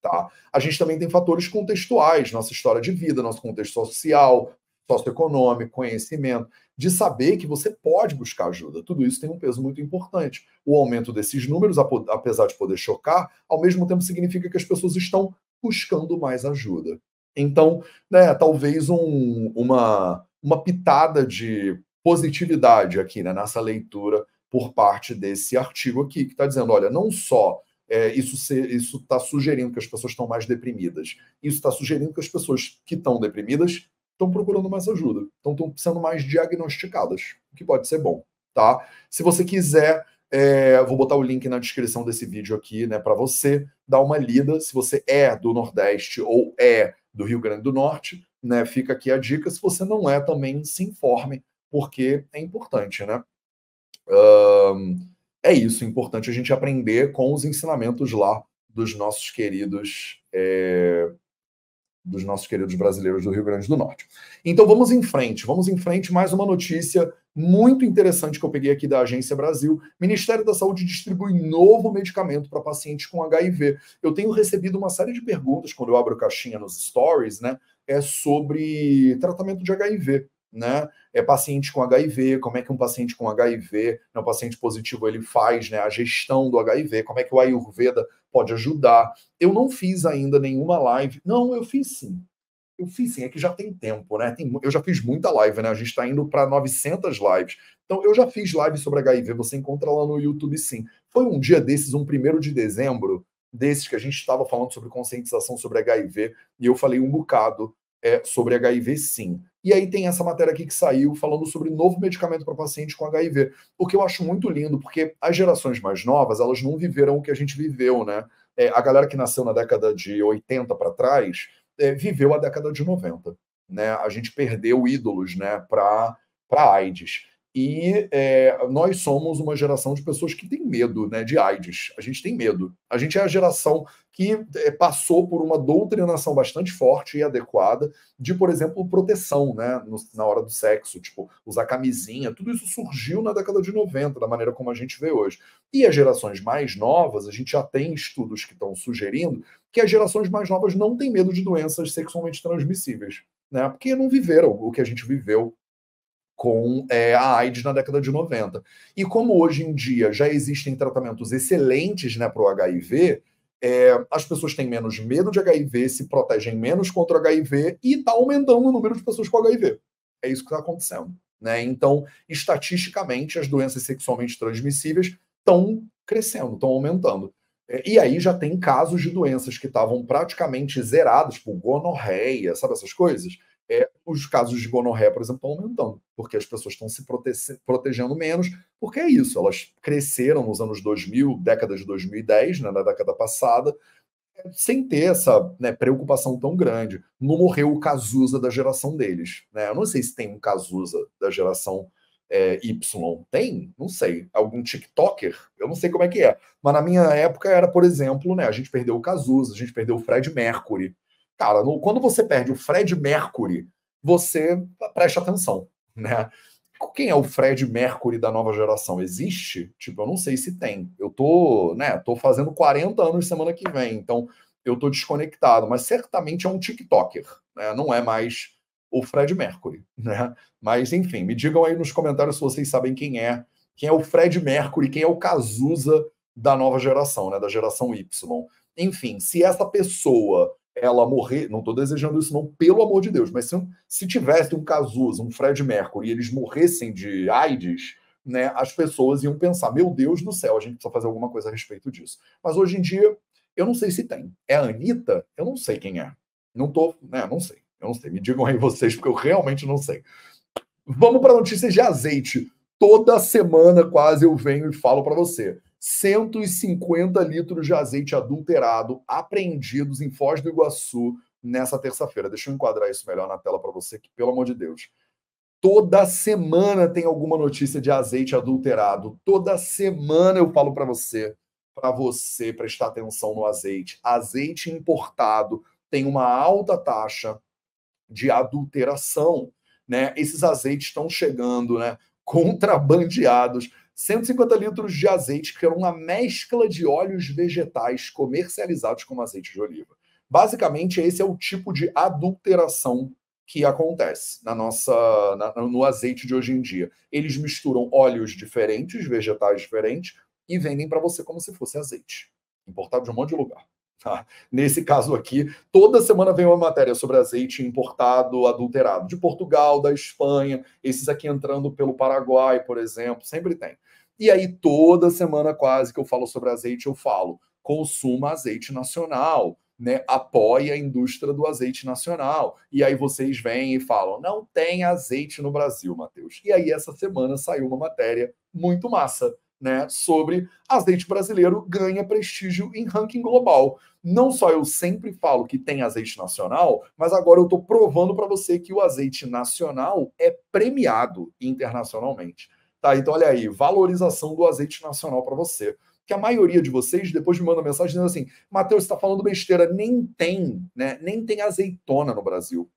Tá? A gente também tem fatores contextuais, nossa história de vida, nosso contexto social, socioeconômico, conhecimento, de saber que você pode buscar ajuda. Tudo isso tem um peso muito importante. O aumento desses números, apesar de poder chocar, ao mesmo tempo significa que as pessoas estão buscando mais ajuda. Então, né, talvez um, uma, uma pitada de positividade aqui né, nessa leitura por parte desse artigo aqui, que está dizendo: olha, não só é, isso está sugerindo que as pessoas estão mais deprimidas, isso está sugerindo que as pessoas que estão deprimidas estão procurando mais ajuda, estão sendo mais diagnosticadas, o que pode ser bom, tá? Se você quiser, é, vou botar o link na descrição desse vídeo aqui, né, para você dar uma lida. Se você é do Nordeste ou é do Rio Grande do Norte, né, fica aqui a dica. Se você não é, também se informe, porque é importante, né? Um, é isso, é importante a gente aprender com os ensinamentos lá dos nossos queridos é, dos nossos queridos brasileiros do Rio Grande do Norte. Então vamos em frente, vamos em frente. Mais uma notícia muito interessante que eu peguei aqui da Agência Brasil. Ministério da Saúde distribui novo medicamento para pacientes com HIV. Eu tenho recebido uma série de perguntas quando eu abro caixinha nos stories, né? É sobre tratamento de HIV né? É paciente com HIV, como é que um paciente com HIV, né, um paciente positivo, ele faz né, a gestão do HIV, como é que o Ayurveda pode ajudar. Eu não fiz ainda nenhuma live. Não, eu fiz sim. Eu fiz sim, é que já tem tempo, né? Tem, eu já fiz muita live, né? A gente está indo para 900 lives. Então, eu já fiz live sobre HIV, você encontra lá no YouTube sim. Foi um dia desses, um primeiro de dezembro, desses que a gente estava falando sobre conscientização sobre HIV, e eu falei um bocado é, sobre HIV sim. E aí tem essa matéria aqui que saiu falando sobre novo medicamento para paciente com HIV, o que eu acho muito lindo, porque as gerações mais novas, elas não viveram o que a gente viveu, né? É, a galera que nasceu na década de 80 para trás, é, viveu a década de 90. Né? A gente perdeu ídolos né, para AIDS. E é, nós somos uma geração de pessoas que tem medo né, de AIDS. A gente tem medo. A gente é a geração que é, passou por uma doutrinação bastante forte e adequada de, por exemplo, proteção né, no, na hora do sexo, tipo, usar camisinha. Tudo isso surgiu na década de 90, da maneira como a gente vê hoje. E as gerações mais novas, a gente já tem estudos que estão sugerindo que as gerações mais novas não têm medo de doenças sexualmente transmissíveis, né? Porque não viveram o que a gente viveu com é, a AIDS na década de 90. E como hoje em dia já existem tratamentos excelentes né, para o HIV, é, as pessoas têm menos medo de HIV, se protegem menos contra o HIV e está aumentando o número de pessoas com HIV. É isso que está acontecendo. Né? Então, estatisticamente, as doenças sexualmente transmissíveis estão crescendo, estão aumentando. É, e aí já tem casos de doenças que estavam praticamente zeradas, tipo gonorreia, sabe essas coisas? Os casos de gonorreia, por exemplo, estão aumentando, porque as pessoas estão se prote protegendo menos, porque é isso, elas cresceram nos anos 2000, década de 2010, né, na década passada, sem ter essa né, preocupação tão grande. Não morreu o Cazuza da geração deles. Né? Eu não sei se tem um Cazuza da geração é, Y. Tem? Não sei. Algum TikToker? Eu não sei como é que é. Mas na minha época era, por exemplo, né, a gente perdeu o Cazuza, a gente perdeu o Fred Mercury. Cara, no, quando você perde o Fred Mercury, você presta atenção, né? Quem é o Fred Mercury da nova geração? Existe? Tipo, eu não sei se tem. Eu tô, né, tô fazendo 40 anos semana que vem, então eu tô desconectado, mas certamente é um TikToker, né? Não é mais o Fred Mercury, né? Mas enfim, me digam aí nos comentários se vocês sabem quem é, quem é o Fred Mercury, quem é o Cazuza da nova geração, né, da geração Y. Enfim, se essa pessoa ela morrer, não estou desejando isso não, pelo amor de Deus, mas se, se tivesse um Cazuza, um Fred Mercury, e eles morressem de AIDS, né, as pessoas iam pensar, meu Deus do céu, a gente precisa fazer alguma coisa a respeito disso. Mas hoje em dia, eu não sei se tem. É a Anitta? Eu não sei quem é. Não tô, né, não sei. Eu não sei. Me digam aí vocês, porque eu realmente não sei. Vamos para notícias de azeite. Toda semana quase eu venho e falo para você. 150 litros de azeite adulterado apreendidos em Foz do Iguaçu nessa terça-feira. Deixa eu enquadrar isso melhor na tela para você, que pelo amor de Deus. Toda semana tem alguma notícia de azeite adulterado. Toda semana eu falo para você, para você prestar atenção no azeite. Azeite importado tem uma alta taxa de adulteração, né? Esses azeites estão chegando, né, contrabandeados 150 litros de azeite, que era uma mescla de óleos vegetais comercializados como azeite de oliva. Basicamente, esse é o tipo de adulteração que acontece na nossa na, no azeite de hoje em dia. Eles misturam óleos diferentes, vegetais diferentes, e vendem para você como se fosse azeite, importado de um monte de lugar. Tá? Nesse caso aqui, toda semana vem uma matéria sobre azeite importado, adulterado, de Portugal, da Espanha, esses aqui entrando pelo Paraguai, por exemplo, sempre tem. E aí, toda semana quase que eu falo sobre azeite, eu falo: consuma azeite nacional, né? Apoie a indústria do azeite nacional. E aí vocês vêm e falam: não tem azeite no Brasil, Matheus. E aí, essa semana saiu uma matéria muito massa né, sobre azeite brasileiro ganha prestígio em ranking global. Não só eu sempre falo que tem azeite nacional, mas agora eu estou provando para você que o azeite nacional é premiado internacionalmente. Tá? Então, olha aí, valorização do azeite nacional para você. Que a maioria de vocês depois me manda mensagem dizendo assim: Matheus, está falando besteira, nem tem, né? Nem tem azeitona no Brasil.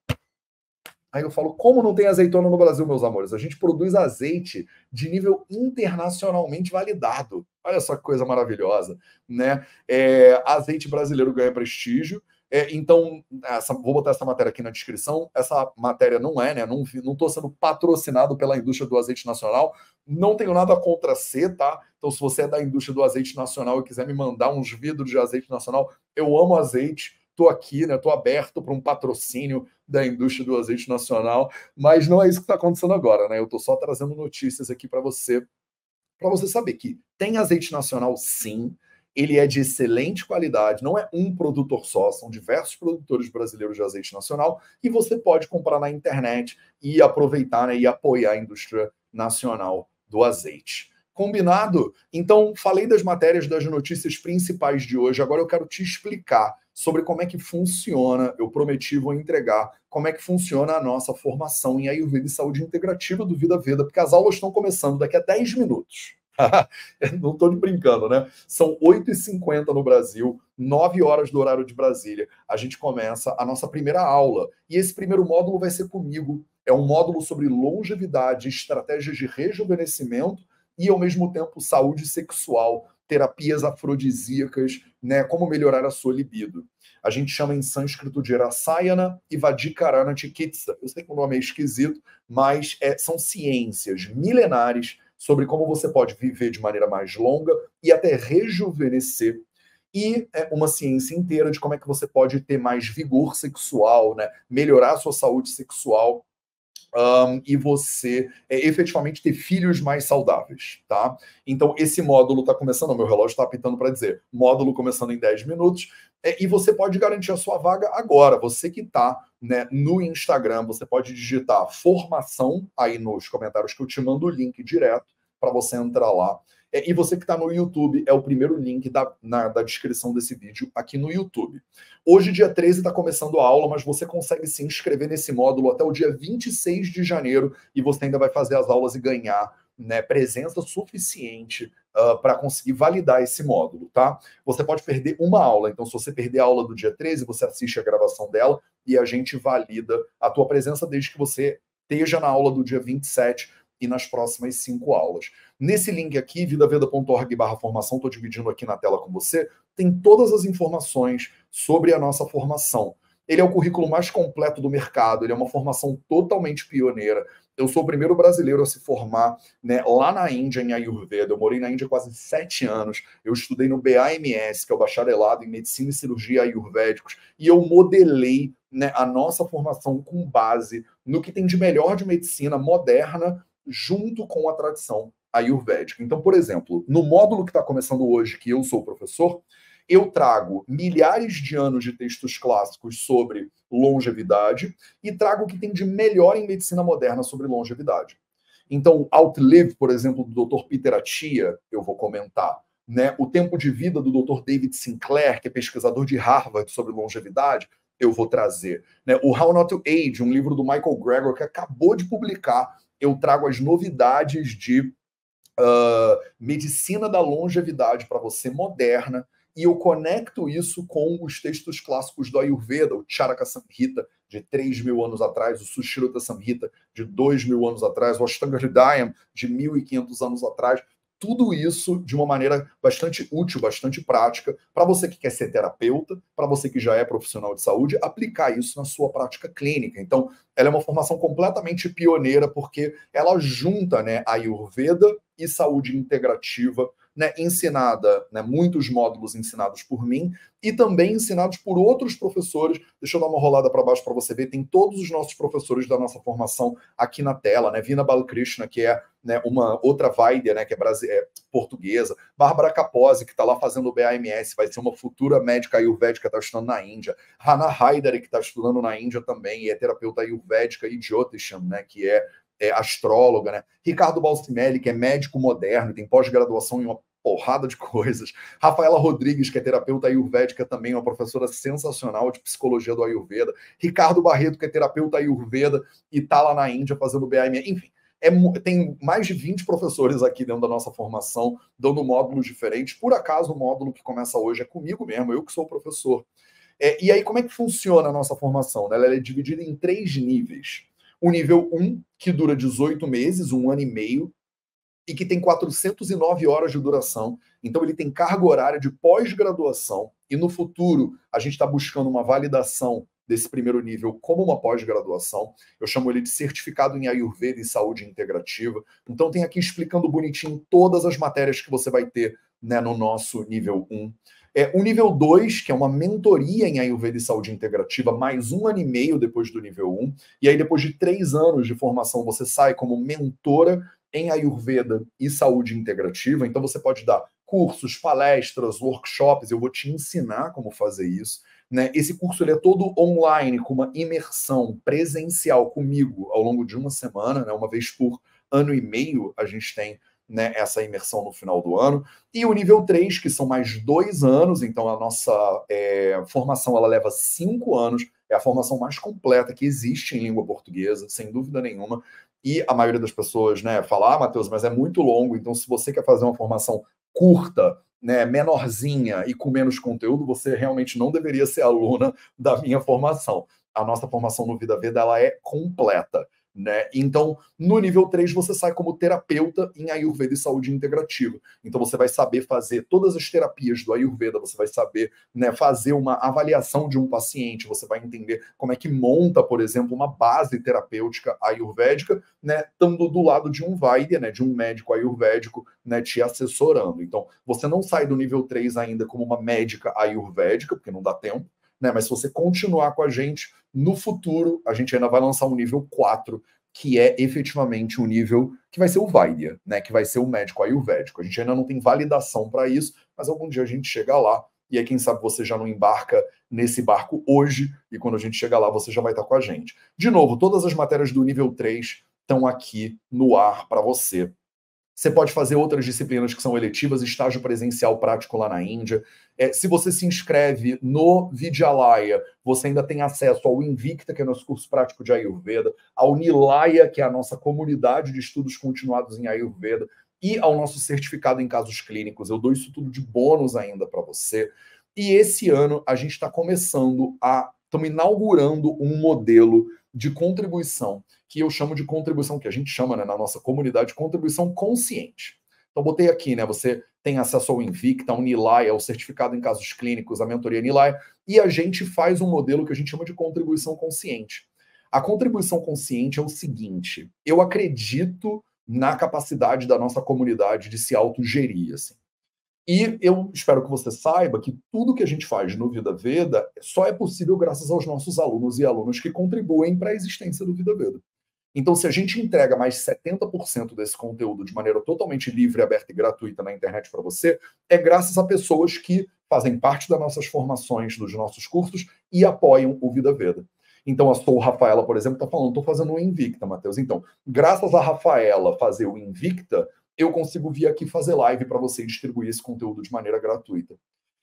Aí eu falo, como não tem azeitona no Brasil, meus amores? A gente produz azeite de nível internacionalmente validado. Olha só que coisa maravilhosa, né? É, azeite brasileiro ganha prestígio. É, então, essa, vou botar essa matéria aqui na descrição. Essa matéria não é, né? Não estou sendo patrocinado pela indústria do azeite nacional. Não tenho nada contra ser, tá? Então, se você é da indústria do azeite nacional e quiser me mandar uns vidros de azeite nacional, eu amo azeite estou aqui, né? Estou aberto para um patrocínio da indústria do azeite nacional, mas não é isso que está acontecendo agora, né? Eu estou só trazendo notícias aqui para você, para você saber que tem azeite nacional, sim. Ele é de excelente qualidade, não é um produtor só, são diversos produtores brasileiros de azeite nacional e você pode comprar na internet e aproveitar né, e apoiar a indústria nacional do azeite. Combinado? Então, falei das matérias das notícias principais de hoje. Agora eu quero te explicar sobre como é que funciona. Eu prometi, vou entregar como é que funciona a nossa formação em Ayurveda e Saúde Integrativa do Vida Veda, porque as aulas estão começando daqui a 10 minutos. (laughs) Não estou brincando, né? São 8h50 no Brasil, 9 horas do horário de Brasília. A gente começa a nossa primeira aula. E esse primeiro módulo vai ser comigo. É um módulo sobre longevidade, estratégias de rejuvenescimento e, ao mesmo tempo, saúde sexual, terapias afrodisíacas, né? Como melhorar a sua libido. A gente chama em sânscrito de Rasayana e Vadikarana Chikitsa. Eu sei que o nome é esquisito, mas é, são ciências milenares sobre como você pode viver de maneira mais longa e até rejuvenescer. E é uma ciência inteira de como é que você pode ter mais vigor sexual, né? melhorar a sua saúde sexual um, e você é, efetivamente ter filhos mais saudáveis, tá? Então, esse módulo está começando, meu relógio está apitando para dizer, módulo começando em 10 minutos, é, e você pode garantir a sua vaga agora. Você que está né, no Instagram, você pode digitar formação aí nos comentários que eu te mando o link direto para você entrar lá. É, e você que está no YouTube, é o primeiro link da, na, da descrição desse vídeo aqui no YouTube. Hoje, dia 13, está começando a aula, mas você consegue se inscrever nesse módulo até o dia 26 de janeiro e você ainda vai fazer as aulas e ganhar né, presença suficiente ah, para conseguir validar esse módulo, tá? Você pode perder uma aula, então se você perder a aula do dia 13, você assiste a gravação dela e a gente valida a tua presença desde que você esteja na aula do dia 27 e nas próximas cinco aulas. Nesse link aqui, vidaveda.org barra formação, estou dividindo aqui na tela com você, tem todas as informações sobre a nossa formação. Ele é o currículo mais completo do mercado, ele é uma formação totalmente pioneira. Eu sou o primeiro brasileiro a se formar né, lá na Índia, em Ayurveda. Eu morei na Índia quase sete anos. Eu estudei no BAMS, que é o Bacharelado em Medicina e Cirurgia Ayurvédicos, e eu modelei né, a nossa formação com base no que tem de melhor de medicina moderna junto com a tradição ayurvédica. Então, por exemplo, no módulo que está começando hoje, que eu sou professor, eu trago milhares de anos de textos clássicos sobre longevidade e trago o que tem de melhor em medicina moderna sobre longevidade. Então, Outlive, por exemplo, do Dr. Peter Atia, eu vou comentar. Né? O tempo de vida do Dr. David Sinclair, que é pesquisador de Harvard sobre longevidade, eu vou trazer. Né? O How Not to Age, um livro do Michael Gregor, que acabou de publicar eu trago as novidades de uh, medicina da longevidade para você moderna e eu conecto isso com os textos clássicos do Ayurveda, o Charaka Samhita, de 3 mil anos atrás, o Sushruta Samhita, de 2 mil anos atrás, o Ashtanga Hridayam, de 1.500 anos atrás tudo isso de uma maneira bastante útil, bastante prática, para você que quer ser terapeuta, para você que já é profissional de saúde, aplicar isso na sua prática clínica. Então, ela é uma formação completamente pioneira, porque ela junta né, Ayurveda e saúde integrativa né, ensinada, né, muitos módulos ensinados por mim e também ensinados por outros professores. Deixa eu dar uma rolada para baixo para você ver. Tem todos os nossos professores da nossa formação aqui na tela, né? Vina Balakrishna, que é né, uma outra Vaidya, né, que é, é portuguesa. Bárbara Capozzi, que está lá fazendo o BAMS, vai ser uma futura médica ayurvédica, está estudando na Índia. Hannah Haider, que está estudando na Índia também, e é terapeuta ayurvédica e Jyotisham, né, que é é, astróloga, né? Ricardo Balsimelli, que é médico moderno, tem pós-graduação em uma porrada de (laughs) coisas. Rafaela Rodrigues, que é terapeuta ayurvédica também, uma professora sensacional de psicologia do Ayurveda. Ricardo Barreto, que é terapeuta ayurveda e está lá na Índia fazendo BAM. Enfim, é, tem mais de 20 professores aqui dentro da nossa formação, dando módulos diferentes. Por acaso, o módulo que começa hoje é comigo mesmo, eu que sou o professor. É, e aí, como é que funciona a nossa formação? Ela é dividida em três níveis. O nível 1, que dura 18 meses, um ano e meio, e que tem 409 horas de duração. Então, ele tem carga horária de pós-graduação. E no futuro, a gente está buscando uma validação desse primeiro nível como uma pós-graduação. Eu chamo ele de certificado em Ayurveda e saúde integrativa. Então, tem aqui explicando bonitinho todas as matérias que você vai ter né, no nosso nível 1. É, o nível 2, que é uma mentoria em Ayurveda e saúde integrativa, mais um ano e meio depois do nível 1. Um, e aí, depois de três anos de formação, você sai como mentora em Ayurveda e saúde integrativa. Então, você pode dar cursos, palestras, workshops. Eu vou te ensinar como fazer isso. Né? Esse curso ele é todo online, com uma imersão presencial comigo ao longo de uma semana, né? uma vez por ano e meio a gente tem né, essa imersão no final do ano. E o nível 3, que são mais dois anos, então a nossa é, formação ela leva cinco anos, é a formação mais completa que existe em língua portuguesa, sem dúvida nenhuma. E a maioria das pessoas né, fala, ah, Matheus, mas é muito longo, então se você quer fazer uma formação curta, né, menorzinha e com menos conteúdo, você realmente não deveria ser aluna da minha formação. A nossa formação no Vida Veda ela é completa. Né? Então, no nível 3, você sai como terapeuta em Ayurveda e saúde integrativa. Então, você vai saber fazer todas as terapias do Ayurveda, você vai saber né, fazer uma avaliação de um paciente, você vai entender como é que monta, por exemplo, uma base terapêutica ayurvédica, né, estando do lado de um Vaidya, né, de um médico ayurvédico, né, te assessorando. Então, você não sai do nível 3 ainda como uma médica ayurvédica, porque não dá tempo, né? Mas se você continuar com a gente, no futuro, a gente ainda vai lançar um nível 4, que é efetivamente o um nível que vai ser o Vaidya, né? Que vai ser o médico ayurvédico. A gente ainda não tem validação para isso, mas algum dia a gente chega lá. E aí, quem sabe você já não embarca nesse barco hoje, e quando a gente chegar lá, você já vai estar com a gente. De novo, todas as matérias do nível 3 estão aqui no ar para você. Você pode fazer outras disciplinas que são eletivas, estágio presencial prático lá na Índia. É, se você se inscreve no Vidyalaya, você ainda tem acesso ao Invicta, que é nosso curso prático de Ayurveda, ao Nilaya, que é a nossa comunidade de estudos continuados em Ayurveda, e ao nosso certificado em casos clínicos. Eu dou isso tudo de bônus ainda para você. E esse ano a gente está começando a. Estamos inaugurando um modelo de contribuição que eu chamo de contribuição, que a gente chama né, na nossa comunidade de contribuição consciente. Então, botei aqui, né? Você tem acesso ao Invicta, ao Nilay, ao certificado em casos clínicos, a mentoria Nilay, e a gente faz um modelo que a gente chama de contribuição consciente. A contribuição consciente é o seguinte: eu acredito na capacidade da nossa comunidade de se autogerir. Assim. E eu espero que você saiba que tudo que a gente faz no Vida Veda só é possível graças aos nossos alunos e alunas que contribuem para a existência do Vida Veda. Então, se a gente entrega mais 70% desse conteúdo de maneira totalmente livre, aberta e gratuita na internet para você, é graças a pessoas que fazem parte das nossas formações, dos nossos cursos e apoiam o Vida Veda. Então, a Sou Rafaela, por exemplo, está falando, estou fazendo o Invicta, Matheus. Então, graças a Rafaela fazer o Invicta, eu consigo vir aqui fazer live para você e distribuir esse conteúdo de maneira gratuita.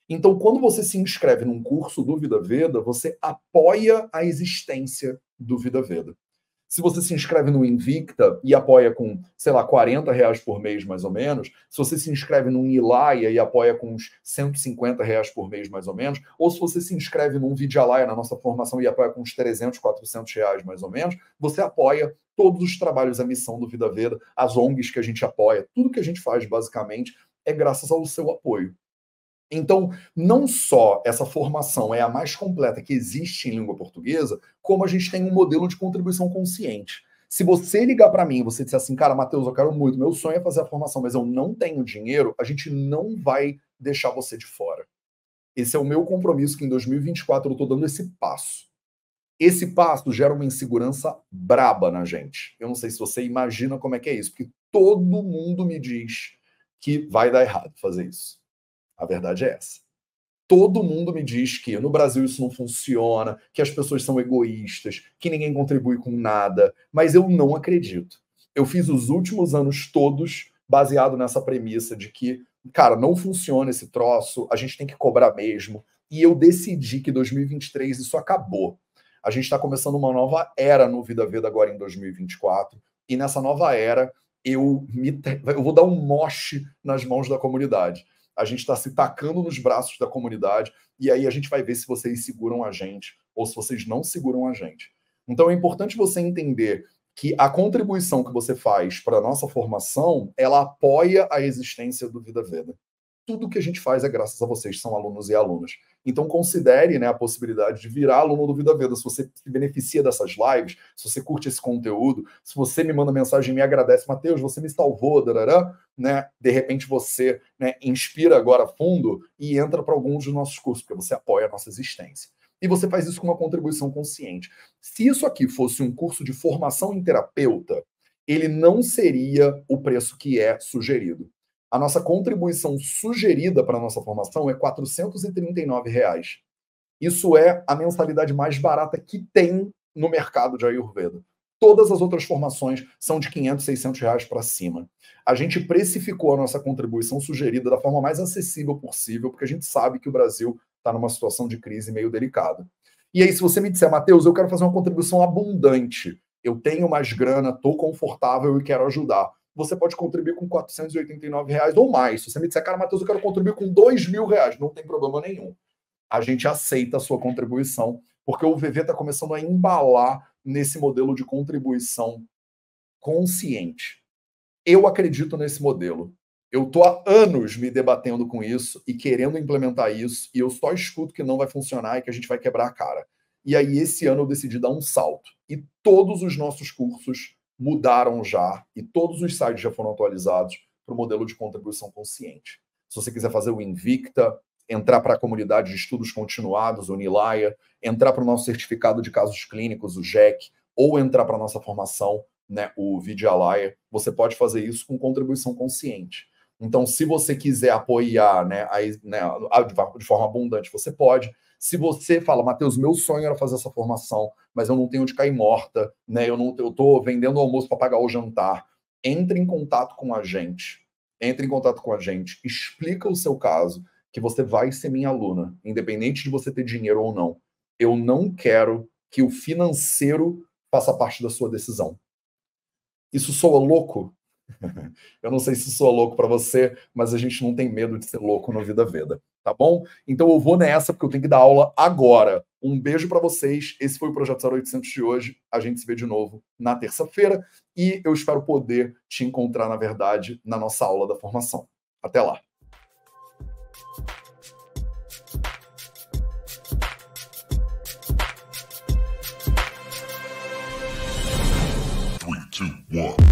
Então, quando você se inscreve num curso do Vida Veda, você apoia a existência do Vida Veda. Se você se inscreve no Invicta e apoia com, sei lá, 40 reais por mês, mais ou menos, se você se inscreve no Ilaya e apoia com uns 150 reais por mês, mais ou menos, ou se você se inscreve num Vidyalaya na nossa formação e apoia com uns 300, 400 reais, mais ou menos, você apoia todos os trabalhos, a missão do Vida Veda, as ONGs que a gente apoia, tudo que a gente faz, basicamente, é graças ao seu apoio. Então, não só essa formação é a mais completa que existe em língua portuguesa, como a gente tem um modelo de contribuição consciente. Se você ligar para mim e você disser assim, cara, Matheus, eu quero muito, meu sonho é fazer a formação, mas eu não tenho dinheiro, a gente não vai deixar você de fora. Esse é o meu compromisso que em 2024 eu estou dando esse passo. Esse passo gera uma insegurança braba na gente. Eu não sei se você imagina como é que é isso, porque todo mundo me diz que vai dar errado fazer isso. A verdade é essa. Todo mundo me diz que no Brasil isso não funciona, que as pessoas são egoístas, que ninguém contribui com nada, mas eu não acredito. Eu fiz os últimos anos todos baseado nessa premissa de que, cara, não funciona esse troço, a gente tem que cobrar mesmo. E eu decidi que 2023 isso acabou. A gente está começando uma nova era no Vida Veda agora em 2024. E nessa nova era, eu, me, eu vou dar um moche nas mãos da comunidade a gente está se tacando nos braços da comunidade e aí a gente vai ver se vocês seguram a gente ou se vocês não seguram a gente. Então é importante você entender que a contribuição que você faz para a nossa formação, ela apoia a existência do Vida Veda. Tudo que a gente faz é graças a vocês, são alunos e alunas. Então considere né, a possibilidade de virar aluno do Vida Veda. Se você se beneficia dessas lives, se você curte esse conteúdo, se você me manda mensagem e me agradece, Mateus, você me salvou, darará, né? De repente você né, inspira agora fundo e entra para alguns dos nossos cursos, porque você apoia a nossa existência. E você faz isso com uma contribuição consciente. Se isso aqui fosse um curso de formação em terapeuta, ele não seria o preço que é sugerido. A nossa contribuição sugerida para a nossa formação é 439 reais. Isso é a mensalidade mais barata que tem no mercado de Ayurveda. Todas as outras formações são de 500, 600 reais para cima. A gente precificou a nossa contribuição sugerida da forma mais acessível possível, porque a gente sabe que o Brasil está numa situação de crise meio delicada. E aí, se você me disser, Matheus, eu quero fazer uma contribuição abundante, eu tenho mais grana, estou confortável e quero ajudar. Você pode contribuir com 489 reais ou mais. Se você me disser, cara, Matheus, eu quero contribuir com 2 mil reais, não tem problema nenhum. A gente aceita a sua contribuição, porque o VV está começando a embalar nesse modelo de contribuição consciente. Eu acredito nesse modelo. Eu tô há anos me debatendo com isso e querendo implementar isso, e eu só escuto que não vai funcionar e que a gente vai quebrar a cara. E aí, esse ano, eu decidi dar um salto. E todos os nossos cursos mudaram já, e todos os sites já foram atualizados para o modelo de contribuição consciente. Se você quiser fazer o Invicta, entrar para a comunidade de estudos continuados, o Nilaya, entrar para o nosso certificado de casos clínicos, o JEC, ou entrar para a nossa formação, né, o Vidyalaya, você pode fazer isso com contribuição consciente. Então, se você quiser apoiar né, aí, né, de forma abundante, você pode. Se você fala, Matheus, meu sonho era fazer essa formação, mas eu não tenho onde cair morta, né? Eu não eu tô vendendo o almoço para pagar o jantar. Entre em contato com a gente. Entre em contato com a gente, explica o seu caso, que você vai ser minha aluna, independente de você ter dinheiro ou não. Eu não quero que o financeiro faça parte da sua decisão. Isso soa louco? (laughs) Eu não sei se sou louco para você, mas a gente não tem medo de ser louco no Vida Veda, tá bom? Então eu vou nessa porque eu tenho que dar aula agora. Um beijo para vocês. Esse foi o projeto 0800 de hoje. A gente se vê de novo na terça-feira e eu espero poder te encontrar, na verdade, na nossa aula da formação. Até lá. Three, two, one.